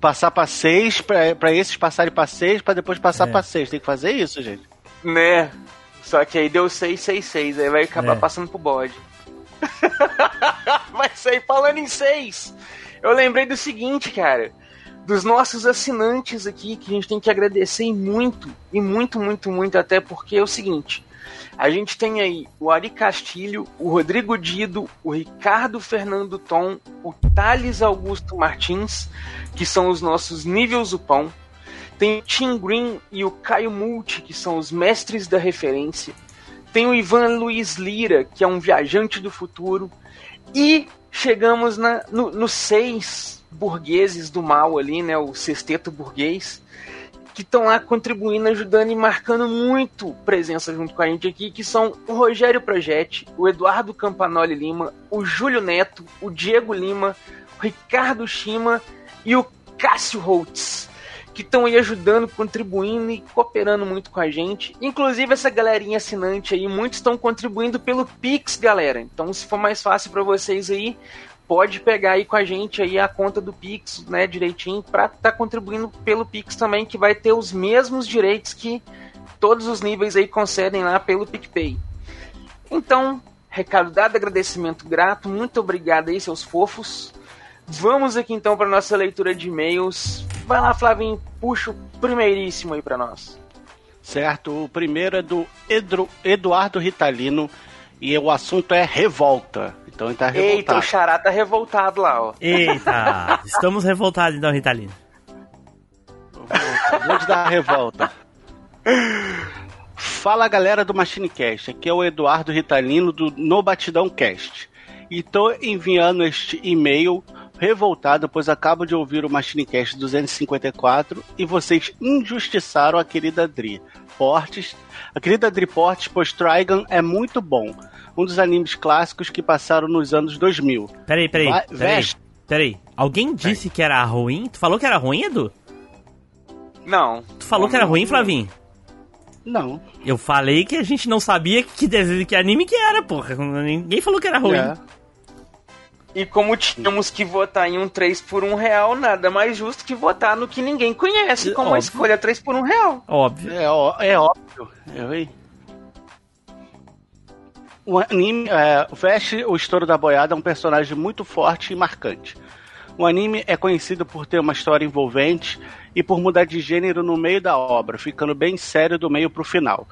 passar pra seis, pra, pra esses passarem pra seis, pra depois passar É. pra seis. Tem que fazer isso, gente. né? Só que aí deu 666, aí vai acabar É. passando pro bode. vai sair falando em 6. Eu lembrei do seguinte, cara. Dos nossos assinantes aqui, que a gente tem que agradecer muito, e muito, muito, muito, até porque é o seguinte. A gente tem aí o Ari Castilho, o Rodrigo Dido, o Ricardo Fernando Tom, o Thales Augusto Martins, que são os nossos níveis do pão. Tem o Tim Green e o Caio Multi, que são os mestres da referência. Tem o Ivan Luiz Lira, que é um viajante do futuro. E chegamos na, no, nos seis burgueses do mal ali, né? O sexteto burguês. Que estão lá contribuindo, ajudando e marcando muito presença junto com a gente aqui, que são o Rogério Projetti, o Eduardo Campanoli Lima, o Júlio Neto, o Diego Lima, o Ricardo Shima e o Cássio Holtz que estão aí ajudando, contribuindo e cooperando muito com a gente. Inclusive essa galerinha assinante aí, muitos estão contribuindo pelo Pix, galera. Então, se for mais fácil para vocês aí, pode pegar aí com a gente aí a conta do Pix, né, direitinho, para estar tá contribuindo pelo Pix também, que vai ter os mesmos direitos que todos os níveis aí concedem lá pelo PicPay. Então, recado dado, agradecimento grato, muito obrigado aí, seus fofos. Vamos aqui então para nossa leitura de e-mails. Vai lá, Flavinho, puxa o primeiríssimo aí para nós. Certo? O primeiro é do Edro- Eduardo Ritalino e o assunto é revolta. Então ele tá Eita, revoltado. o Xará tá revoltado lá, ó. Eita! Estamos revoltados então, Ritalino. Acabou de dar a revolta. Fala galera do Machine Cast, aqui é o Eduardo Ritalino do No Batidão Cast. E tô enviando este e-mail revoltado, pois acabo de ouvir o Machinecast 254 e vocês injustiçaram a querida Dri. Portes, a querida Dri Portes, pois Trigun é muito bom. Um dos animes clássicos que passaram nos anos 2000. Peraí, peraí. Vai- peraí, veste. peraí. Alguém disse que era ruim? Tu falou que era ruim, Edu? Não. Tu falou que era ruim, Flavinho? Não. Eu falei que a gente não sabia que que anime que era, porra. Ninguém falou que era ruim. É. E como tínhamos que votar em um 3 por 1 real, nada mais justo que votar no que ninguém conhece, como a Óbvio. escolha 3 por 1 real. Óbvio. É, ó- é óbvio. O anime, é, o Vash, o estouro da boiada, é um personagem muito forte e marcante. O anime é conhecido por ter uma história envolvente e por mudar de gênero no meio da obra, ficando bem sério do meio pro final.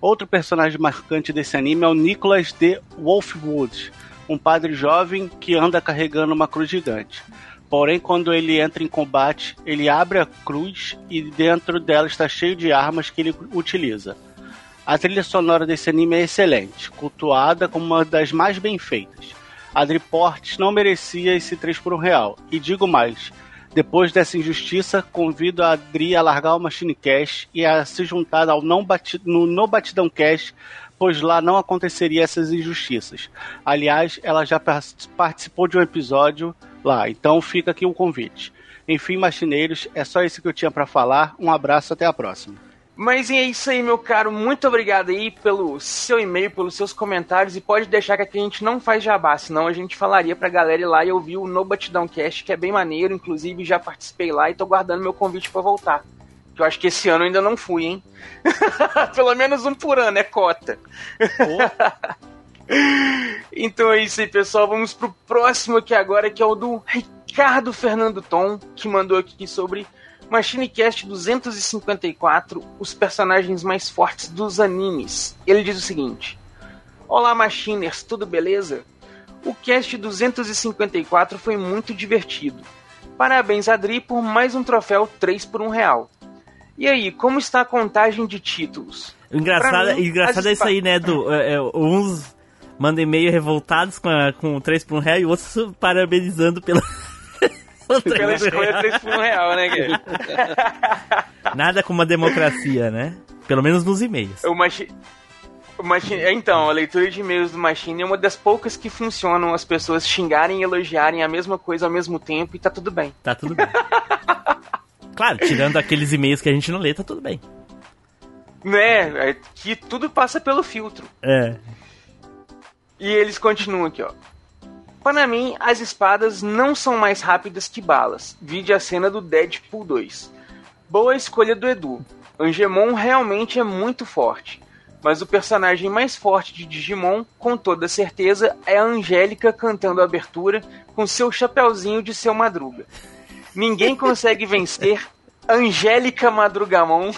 Outro personagem marcante desse anime é o Nicholas D. Wolfwood, um padre jovem que anda carregando uma cruz gigante. Porém, quando ele entra em combate, ele abre a cruz e dentro dela está cheio de armas que ele utiliza. A trilha sonora desse anime é excelente, cultuada como uma das mais bem feitas. A Driportes não merecia esse 3 por 1 real. E digo mais, depois dessa injustiça, convido a Adri a largar o Machine Cash e a se juntar ao não no No Batidão Cash, pois lá não aconteceria essas injustiças. Aliás, ela já par- participou de um episódio lá, então fica aqui o convite. Enfim, machineiros, é só isso que eu tinha para falar. Um abraço, até a próxima. Mas é isso aí, meu caro. Muito obrigado aí pelo seu e-mail, pelos seus comentários. E pode deixar que aqui a gente não faz jabá, senão a gente falaria pra galera ir lá e ouvir o No Batidão Cast, que é bem maneiro. Inclusive, já participei lá e tô guardando meu convite pra voltar. Que eu acho que esse ano ainda não fui, hein? Pelo menos um por ano, é cota. então é isso aí, pessoal. Vamos pro próximo aqui agora, que é o do Ricardo Fernando Tom, que mandou aqui sobre Machinecast 254, os personagens mais fortes dos animes. Ele diz o seguinte: Olá, Machiners, tudo beleza? O cast 254 foi muito divertido. Parabéns, Adri, por mais um troféu 3 por 1 real. E aí, como está a contagem de títulos? Engraçado, mim, engraçado é isso aí, né, Edu? É, é, uns mandam e-mail revoltados com, a, com o 3 por 1 real e outros parabenizando pela. pelo 3 Pela por 1 escolha real. 3 por 1 real, né, cara? Nada como a democracia, né? Pelo menos nos e-mails. O Machi... o Machine... Então, a leitura de e-mails do Machine é uma das poucas que funcionam as pessoas xingarem e elogiarem a mesma coisa ao mesmo tempo e tá tudo bem. Tá tudo bem. Claro, tirando aqueles e-mails que a gente não lê, tá tudo bem. Né? É que tudo passa pelo filtro. É. E eles continuam aqui, ó. Para mim, as espadas não são mais rápidas que balas. Vide a cena do Deadpool 2. Boa escolha do Edu. Angemon realmente é muito forte. Mas o personagem mais forte de Digimon, com toda certeza, é a Angélica cantando a abertura com seu chapeuzinho de seu Madruga. Ninguém consegue vencer Angélica Madrugamon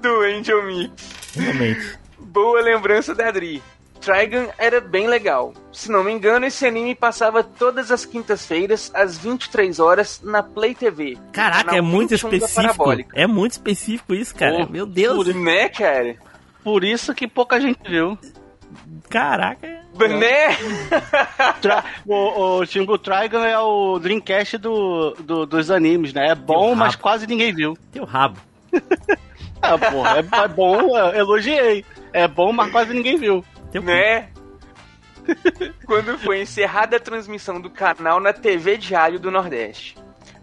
do Angel Mix. Realmente. Boa lembrança da Adri. Trigun era bem legal. Se não me engano, esse anime passava todas as quintas-feiras, às 23 horas, na Play TV. Caraca, é muito 21 da específico. É muito específico isso, cara. Pô, Meu Deus. Né, cara? Por isso que pouca gente viu. Caraca. Né? Tra- o, o Shingo Trigun é o Dreamcast do, do- dos animes, né? É bom, mas quase ninguém viu. Teu rabo. Ah, porra, é, é bom, elogiei. É bom, mas quase ninguém viu. Né? Quando foi encerrada a transmissão do canal na TV Diário do Nordeste.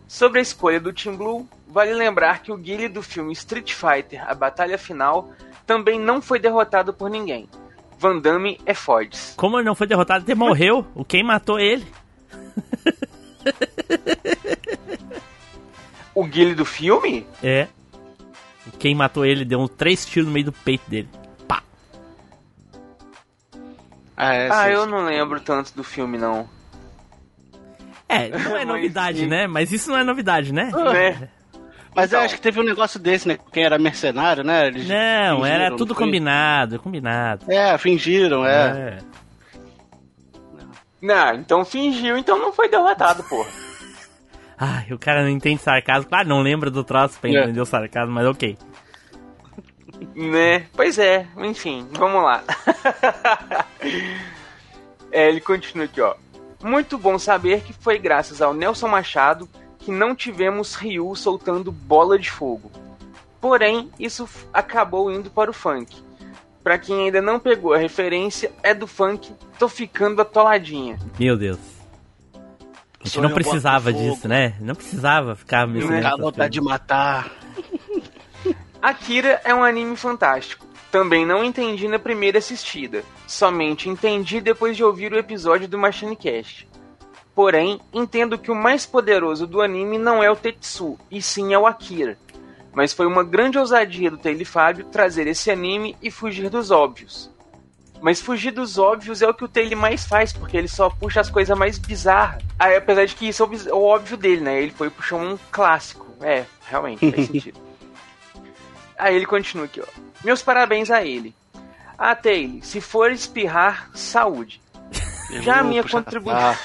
Sobre a escolha do Team Blue, vale lembrar que o Guile do filme Street Fighter, a batalha final, também não foi derrotado por ninguém. Van Damme é Fods. Como ele não foi derrotado, até morreu. O quem matou ele? O Guile do filme? É. O Quem matou ele deu um três tiros no meio do peito dele. Ah, é, ah, eu não lembro tanto do filme, não. É, não é Mas, novidade, sim. né? Mas isso não é novidade, né? Né? Mas Então. eu acho que teve um negócio desse, né? Quem era mercenário, né? Eles Não, era tudo foi? combinado, combinado. É, fingiram, é. É. Não, então fingiu, então não foi derrotado, porra. Ai, o cara não entende sarcasmo. Claro, não lembra do troço pra É. entender o sarcasmo, mas ok. Né? Pois é, enfim, vamos lá. É, ele continua aqui, ó. Muito bom saber que foi graças ao Nelson Machado que não tivemos Ryu soltando bola de fogo. Porém, isso acabou indo para o funk. Pra quem ainda não pegou a referência, é do funk Tô Ficando Atoladinha. Meu Deus. A gente Sonho não precisava disso, né? Não precisava ficar me Né? Dá vontade de matar. Akira é um anime fantástico. Também não entendi na primeira assistida. Somente entendi depois de ouvir o episódio do Machine Cast. Porém, entendo que o mais poderoso do anime não é o Tetsu, e sim é o Akira. Mas foi uma grande ousadia do Taylor Fábio trazer esse anime e fugir dos óbvios. Mas fugir dos óbvios é o que o Taylor mais faz, porque ele só puxa as coisas mais bizarras. Ah, apesar de que isso é o óbvio dele, né? Ele foi puxar um clássico. É, realmente, faz sentido. Aí ele continua aqui, ó. Meus parabéns a ele. Ah, Taylor, se for espirrar, saúde. Já a minha contribuição.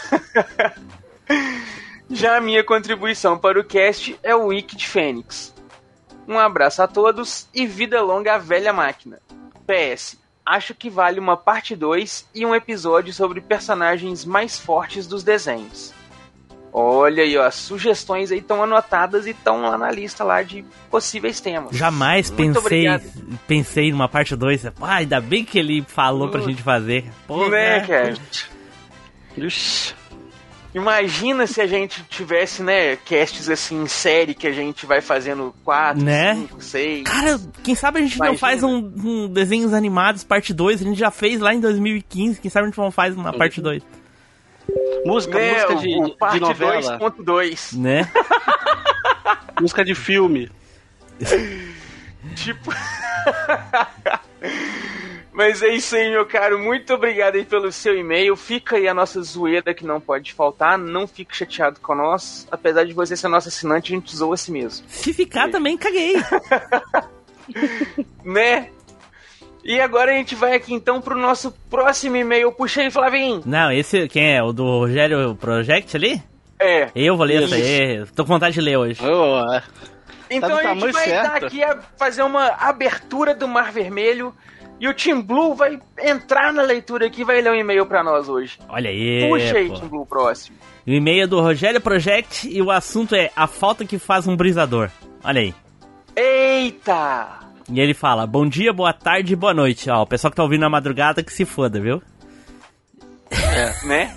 Já a minha contribuição para o cast é o Wiki de Fênix. Um abraço a todos e vida longa à velha máquina. PS. Acho que vale uma parte 2 e um episódio sobre personagens mais fortes dos desenhos. Olha aí, ó, as sugestões aí estão anotadas e estão lá na lista lá de possíveis temas. Jamais Muito pensei, obrigado. pensei numa parte 2. Ah, ainda bem que ele falou pra gente fazer. Pô, né, cara. Imagina se a gente tivesse, né, casts assim em série que a gente vai fazendo 4, Né? 5, 6. Cara, quem sabe a gente não Imagina. faz um, um desenhos animados parte 2, a gente já fez lá em 2015, quem sabe a gente não faz uma parte 2, Música, Né, música de, o de parte novela. 2.2. né? música de filme. Tipo. Mas é isso aí, meu caro. Muito obrigado aí pelo seu e-mail. Fica aí a nossa zoeira que não pode faltar. Não fique chateado com nós. Apesar de você ser nosso assinante, a gente zoa a si mesmo. Se ficar também, caguei. Né? E agora a gente vai aqui então pro nosso próximo e-mail. Puxa aí, Flavinho. Não, esse, quem é? O do Rogério Project ali? É. Eu vou ler Isso. aí, tô com vontade de ler hoje. Então Tá a gente vai certo. dar aqui a fazer uma abertura do Mar Vermelho. E o Team Blue vai entrar na leitura aqui e vai ler um e-mail pra nós hoje. Olha aí, Puxa aí, pô. Team Blue, próximo. O e-mail é do Rogério Project e o assunto é a falta que faz um brisador. Olha aí. Eita! E ele fala: Bom dia, boa tarde e boa noite. Ó, o pessoal que tá ouvindo na madrugada que se foda, viu? Né?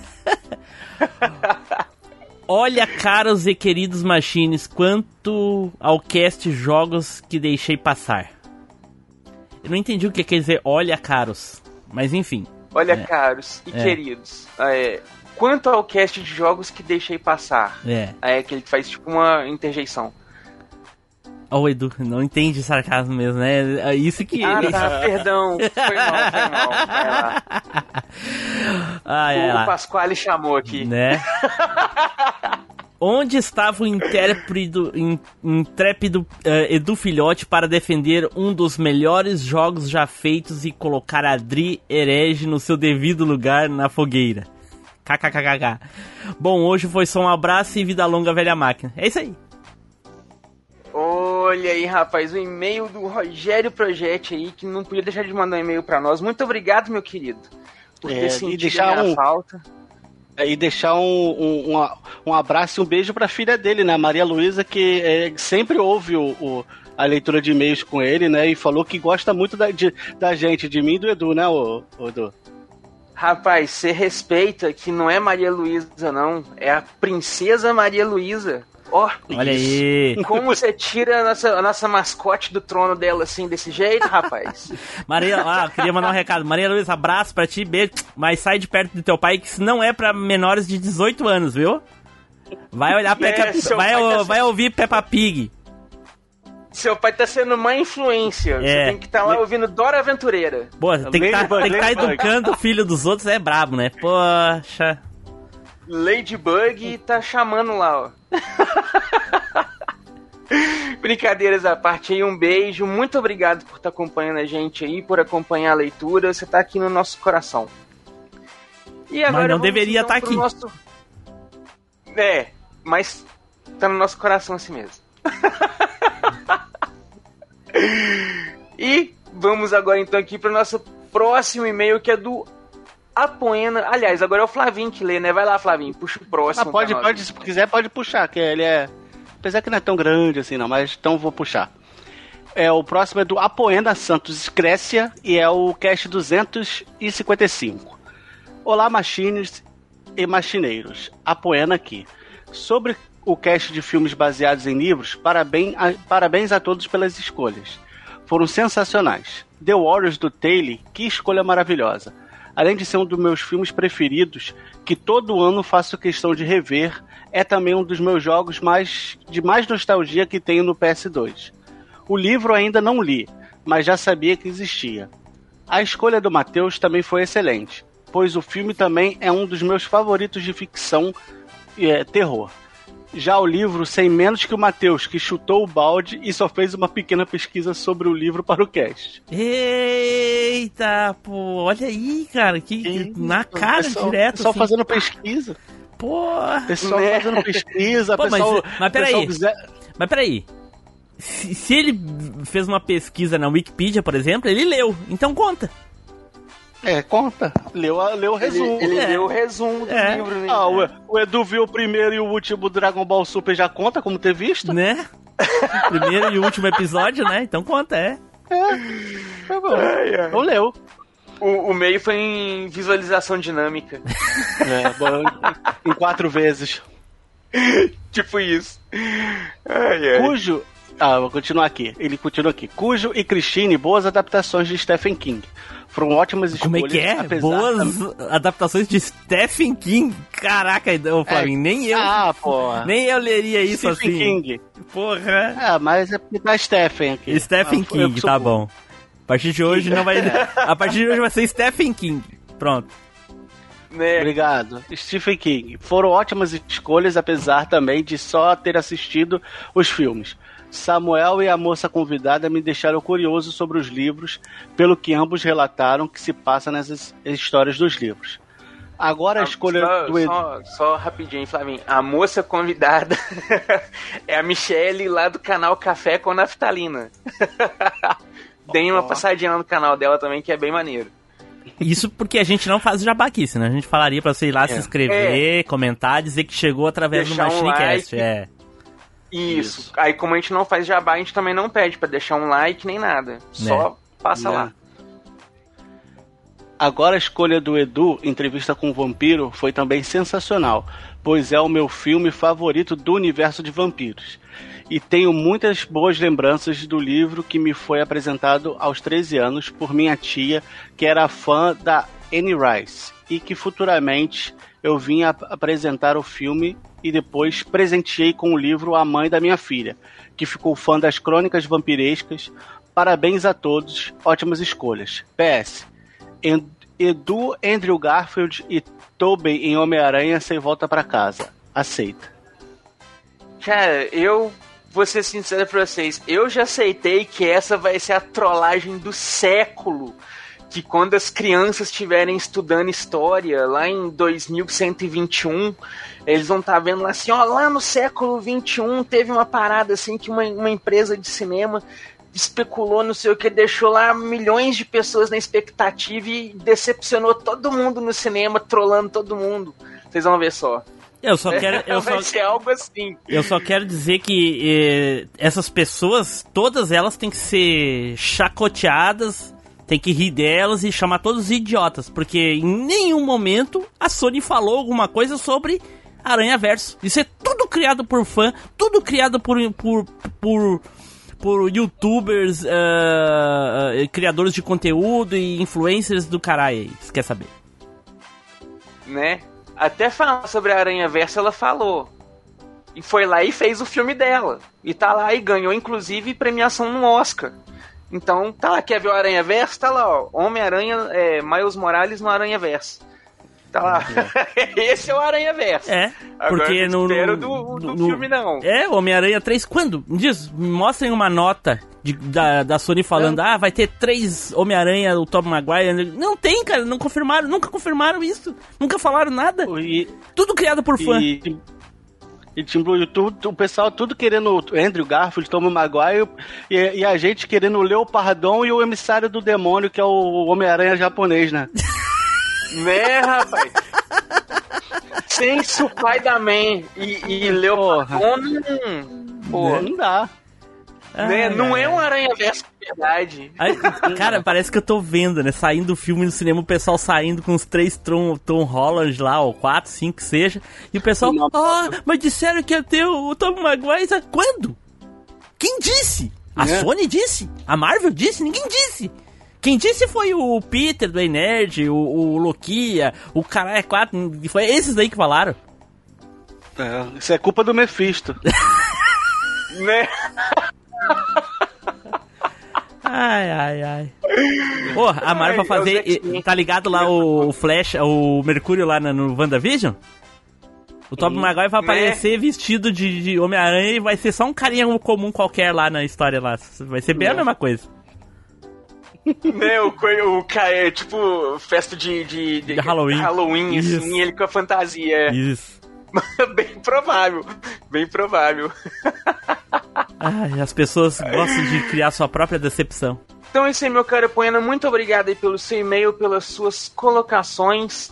Olha, caros e queridos machines, quanto ao cast jogos que deixei passar. Eu não entendi o que quer dizer olha, caros. Mas enfim. Olha, É. caros e É. queridos. é, quanto ao cast de jogos que deixei passar. É. É que ele faz tipo uma interjeição. Ó, o Edu, não entende sarcasmo mesmo, né? É isso que. Ah, tá, perdão. Foi mal, foi mal. Vai lá. Ah, é o lá. Pasquale chamou aqui. Né? Onde estava o intrépido, in- intrépido eh, Edu Filhote para defender um dos melhores jogos já feitos e colocar a Dri herege no seu devido lugar na fogueira? KKKKK. Bom, hoje foi só um abraço e vida longa, velha máquina. É isso aí. Olha aí, rapaz, o e-mail do Rogério Project aí, que não podia deixar de mandar um e-mail pra nós. Muito obrigado, meu querido, por É, ter e sentido deixar a um- falta. É, E deixar um, um, um- abraço e um beijo pra filha dele, né? Maria Luísa, que é, sempre ouve o, o- a leitura de e-mails com ele, né? E falou que gosta muito da, de- da gente, de mim e do Edu, né, ô, ô Edu? Rapaz, você respeita que não é Maria Luísa, não. É a Princesa Maria Luísa. Ó, Olha aí. como você tira a nossa, a nossa mascote do trono dela assim, desse jeito, rapaz? Maria, ah, queria mandar um recado. Maria Luísa, abraço pra ti, beijo. Mas sai de perto do teu pai, que isso não é pra menores de 18 anos, viu? Vai olhar É, Peppa, vai, tá vai ouvir Peppa Pig. Seu pai tá sendo má influência. Você É. tem que estar lá ouvindo Dora Aventureira. Pô, tem que estar Ladybug, tá educando o filho dos outros, é brabo, né? Poxa. Ladybug tá chamando lá, ó. Brincadeiras à parte aí, um beijo. Muito obrigado por estar acompanhando a gente aí, por acompanhar a leitura. Você tá aqui no nosso coração. E Mas agora não vamos, deveria então, tá aqui. Nosso... É, mas tá no nosso coração assim mesmo. e vamos agora então aqui para o nosso próximo e-mail que é do Apoena. Aliás, agora é o Flavinho que lê, né? Vai lá, Flavinho, puxa o próximo. Ah, pode, pode, se quiser, pode puxar, que ele é. Apesar que não é tão grande assim, não, mas então vou puxar. É, o próximo é do Apoena Santos Grécia e é o cast 255. Olá, machines e machineiros. Apoena aqui. Sobre o cast de filmes baseados em livros, parabéns a, parabéns a todos pelas escolhas. Foram sensacionais. The Warriors do Taylor, que escolha maravilhosa. Além de ser um dos meus filmes preferidos, que todo ano faço questão de rever, é também um dos meus jogos mais de mais nostalgia que tenho no PS2. O livro ainda não li, mas já sabia que existia. A escolha do Matheus também foi excelente, pois o filme também é um dos meus favoritos de ficção e é, terror. Já o livro, sem menos que o Matheus, que chutou o balde e só fez uma pequena pesquisa sobre o livro para o cast. Eita, pô, olha aí, cara, que na cara pessoal, direto. Pessoal assim. fazendo pesquisa. Porra. Pessoal né? fazendo pesquisa, Pô, pessoal, mas, mas peraí. quiser- Mas peraí. Se, se ele fez uma pesquisa na Wikipedia, por exemplo, ele leu. Então conta. É, conta. Leu, a- leu o resumo. Ele É. leu o resumo do É. livro, né? Ah, o, o Edu viu o primeiro e o último Dragon Ball Super já conta como ter visto? Né? Primeiro e último episódio, né? Então conta, é. Tá bom. Então leu. O, o meio foi em visualização dinâmica. É, bom, em quatro vezes. tipo isso. Ai, ai. Cujo. Ah, vou continuar aqui. Ele continua aqui. Cujo e Christine, boas adaptações de Stephen King. Foram ótimas Como escolhas. é que é? apesar Boas adaptações de Stephen King. Caraca, ô Flavinho, nem eu. Ah, porra. Nem eu leria isso Stephen assim. King. Porra. Ah, mas é porque tá Stephen aqui. Stephen Ah, King, tá bom. A partir de hoje não vai. A partir de hoje vai ser Stephen King. Pronto. Né? Obrigado. Stephen King. Foram ótimas escolhas, apesar também de só ter assistido os filmes. Samuel e a moça convidada me deixaram curioso sobre os livros, pelo que ambos relataram que se passa nessas histórias dos livros. Agora a escolha só, do Edu. só, só rapidinho, Flavinho. A moça convidada é a Michelle lá do canal Café com Naftalina. Deem uma passadinha lá no canal dela também, que é bem maneiro. Isso porque a gente não faz jabá aqui, senão a gente falaria pra você ir lá se inscrever, comentar, dizer que chegou através Deixar do um Machinecast. like. é. Isso. Aí, como a gente não faz jabá, a gente também não pede pra deixar um like nem nada. Só passa Né. lá. Agora a escolha do Edu, entrevista com o vampiro, foi também sensacional, pois é o meu filme favorito do universo de vampiros. E tenho muitas boas lembranças do livro que me foi apresentado aos 13 anos por minha tia, que era fã da Anne Rice, e que futuramente eu vim apresentar o filme e depois presenteei com o livro a mãe da minha filha, que ficou fã das crônicas vampirescas. Parabéns a todos, ótimas escolhas. PS. Edu, Andrew Garfield e Tobey em Homem-Aranha sem volta pra casa. Aceita. Cara, eu vou ser sincero pra vocês. Eu já aceitei que essa vai ser a trollagem do século. Que quando as crianças estiverem estudando história lá em 2121, eles vão estar vendo lá assim, ó, lá no século 21 teve uma parada assim que uma, uma empresa de cinema especulou, não sei o que, deixou lá milhões de pessoas na expectativa e decepcionou todo mundo no cinema, trollando todo mundo. Vocês vão ver só. Eu só quero. Eu Vai só, ser algo assim. eu só quero dizer que eh, essas pessoas, todas elas têm que ser chacoteadas, tem que rir delas e chamar todos de idiotas, porque em nenhum momento a Sony falou alguma coisa sobre Aranha Verso. Isso é tudo criado por fã, tudo criado por. por, por por youtubers, ah, criadores de conteúdo e influencers do caralho você quer saber? né? Até falar sobre a Aranha Verso, ela falou. E foi lá e fez o filme dela. E tá lá e ganhou, inclusive, premiação no Oscar. Então, tá lá, quer ver o Aranha Verso? Tá lá, ó. Homem-Aranha, é, Miles Morales no Aranha Verso. Tá lá. Esse é o Aranha Verso. É, Agora, porque não no, do, do no- filme, não. É, Homem-Aranha 3, quando? Diz, mostrem uma nota de- da, da Sony falando, ah, vai ter três Homem-Aranha, o Tom Maguire. Não tem, cara, não confirmaram, nunca confirmaram isso. Nunca falaram nada. Tudo criado por fã. E, e tudo, o pessoal tudo querendo o Andrew Garfield, Tom Maguire e, e a gente querendo o Leopardon e o emissário do demônio, que é o Homem-Aranha japonês, né? Né, rapaz? Sem Spider-Man e, e Leopardon, pô, Não dá. Né? Não é um Aranha Verso de verdade. Aí, cara, parece que eu tô vendo, né? Saindo do filme no cinema, o pessoal saindo com os três Tom, Tom Holland lá, ou quatro, cinco, que seja. E o pessoal, ah, mas disseram que ia ter o, o Tom Maguire. Quando? Quem disse? A É. Sony disse? A Marvel disse? Ninguém disse. Quem disse foi o Peter do Nerd, o, o Lokia, o Caralho 4. Foi esses daí que falaram. É, isso é culpa do Mephisto. Né? Ai, ai, ai. Pô, a Marvel vai Ai, fazer. os X-Men. Tá ligado lá o, o Flash, o Mercúrio lá no WandaVision? O Tobey Maguire vai Né? aparecer vestido de, de Homem-Aranha e vai ser só um carinha comum qualquer lá na história lá. Vai ser bem a mesma coisa. né, o, cara é tipo festa de, de, De Halloween. Halloween, Isso. assim, ele com a fantasia. Isso. bem provável. Bem provável. Ai, as pessoas gostam de criar sua própria decepção. Então é isso aí, meu caro Poena. Muito obrigado aí pelo seu e-mail, pelas suas colocações.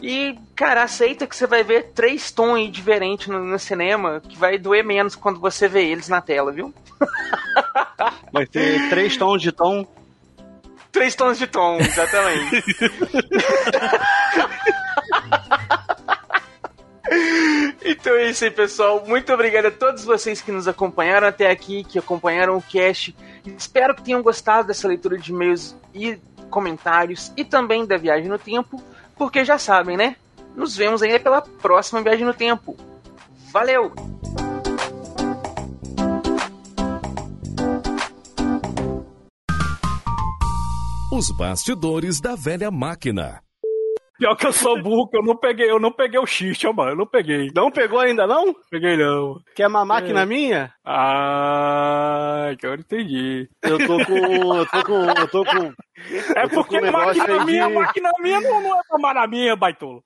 E, cara, aceita que você vai ver três tons aí diferentes no, no cinema, que vai doer menos quando você vê eles na tela, viu? Vai ter três tons de tom. Três tons de tom, exatamente. Então é isso aí, pessoal. Muito obrigado a todos vocês que nos acompanharam até aqui, que acompanharam o cast. Espero que tenham gostado dessa leitura de e-mails e comentários e também da viagem no tempo, porque já sabem, né? Nos vemos aí pela próxima viagem no tempo. Valeu! Os bastidores da velha máquina. Pior que eu sou burro, que eu não peguei, eu não peguei o xixi, ó, mano. Eu não peguei. Não pegou ainda, não? Peguei não. Quer uma máquina É. minha? Ah, que eu entendi. Eu tô com. Eu tô com. Eu tô com. É tô porque com máquina minha, de- máquina minha não, não é tomar na minha, baitolo.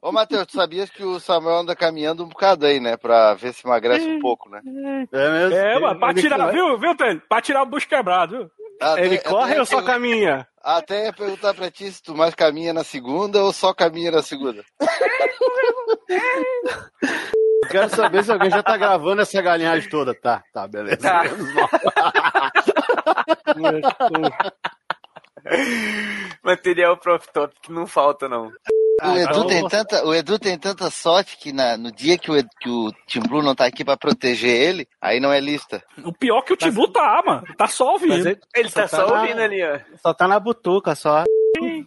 Ô, Matheus, tu sabias que o Samuel anda caminhando um bocado aí, né? Pra ver se emagrece um pouco, né? É mesmo? É, mano, pra tirar, viu, viu, Tênis? Pra tirar o bucho quebrado, viu? Até- Ele corre ou só pergun- caminha? Até ia perguntar pra ti se tu mais caminha na segunda ou só caminha na segunda. Eu quero saber se alguém já tá gravando essa galinhagem toda. Tá, tá, beleza. Tá. Material Prof Top que não falta, não. O Edu, então- tem tanta, o Edu tem tanta sorte que na- no dia que o, Ed- que o Tim Blue não tá aqui pra proteger ele, aí não é lista. O pior é que o Timbu tá, mano. Tá só ouvindo. Ele, Ele tá só na- ouvindo ali, ó. Só tá na butuca, só.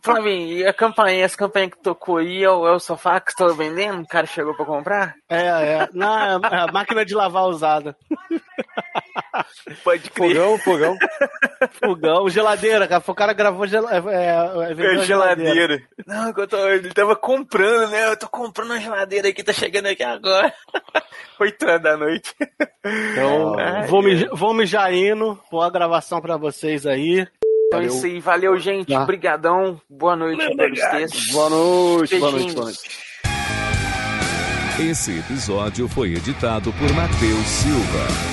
Flavinho, e a campanha, essa campanha que tocou aí é o, é o sofá que estou vendendo? O cara chegou pra comprar? É, é. Não, é a máquina de lavar usada. Pode crer. Fogão, fogão. Fogão, geladeira, cara. O cara gravou gel... é, é, é, É uma geladeira. Não, eu tô, ele tava comprando, né? Eu tô comprando uma geladeira aqui, tá chegando aqui agora. Oito horas da noite. Então, Ai, vou, me, vou me já indo. Boa gravação pra vocês aí. Então é Valeu. isso aí, valeu, gente. Tá. Brigadão. Boa noite pelos textos. Boa noite, boa noite, boa noite. Esse episódio foi editado por Matheus Silva.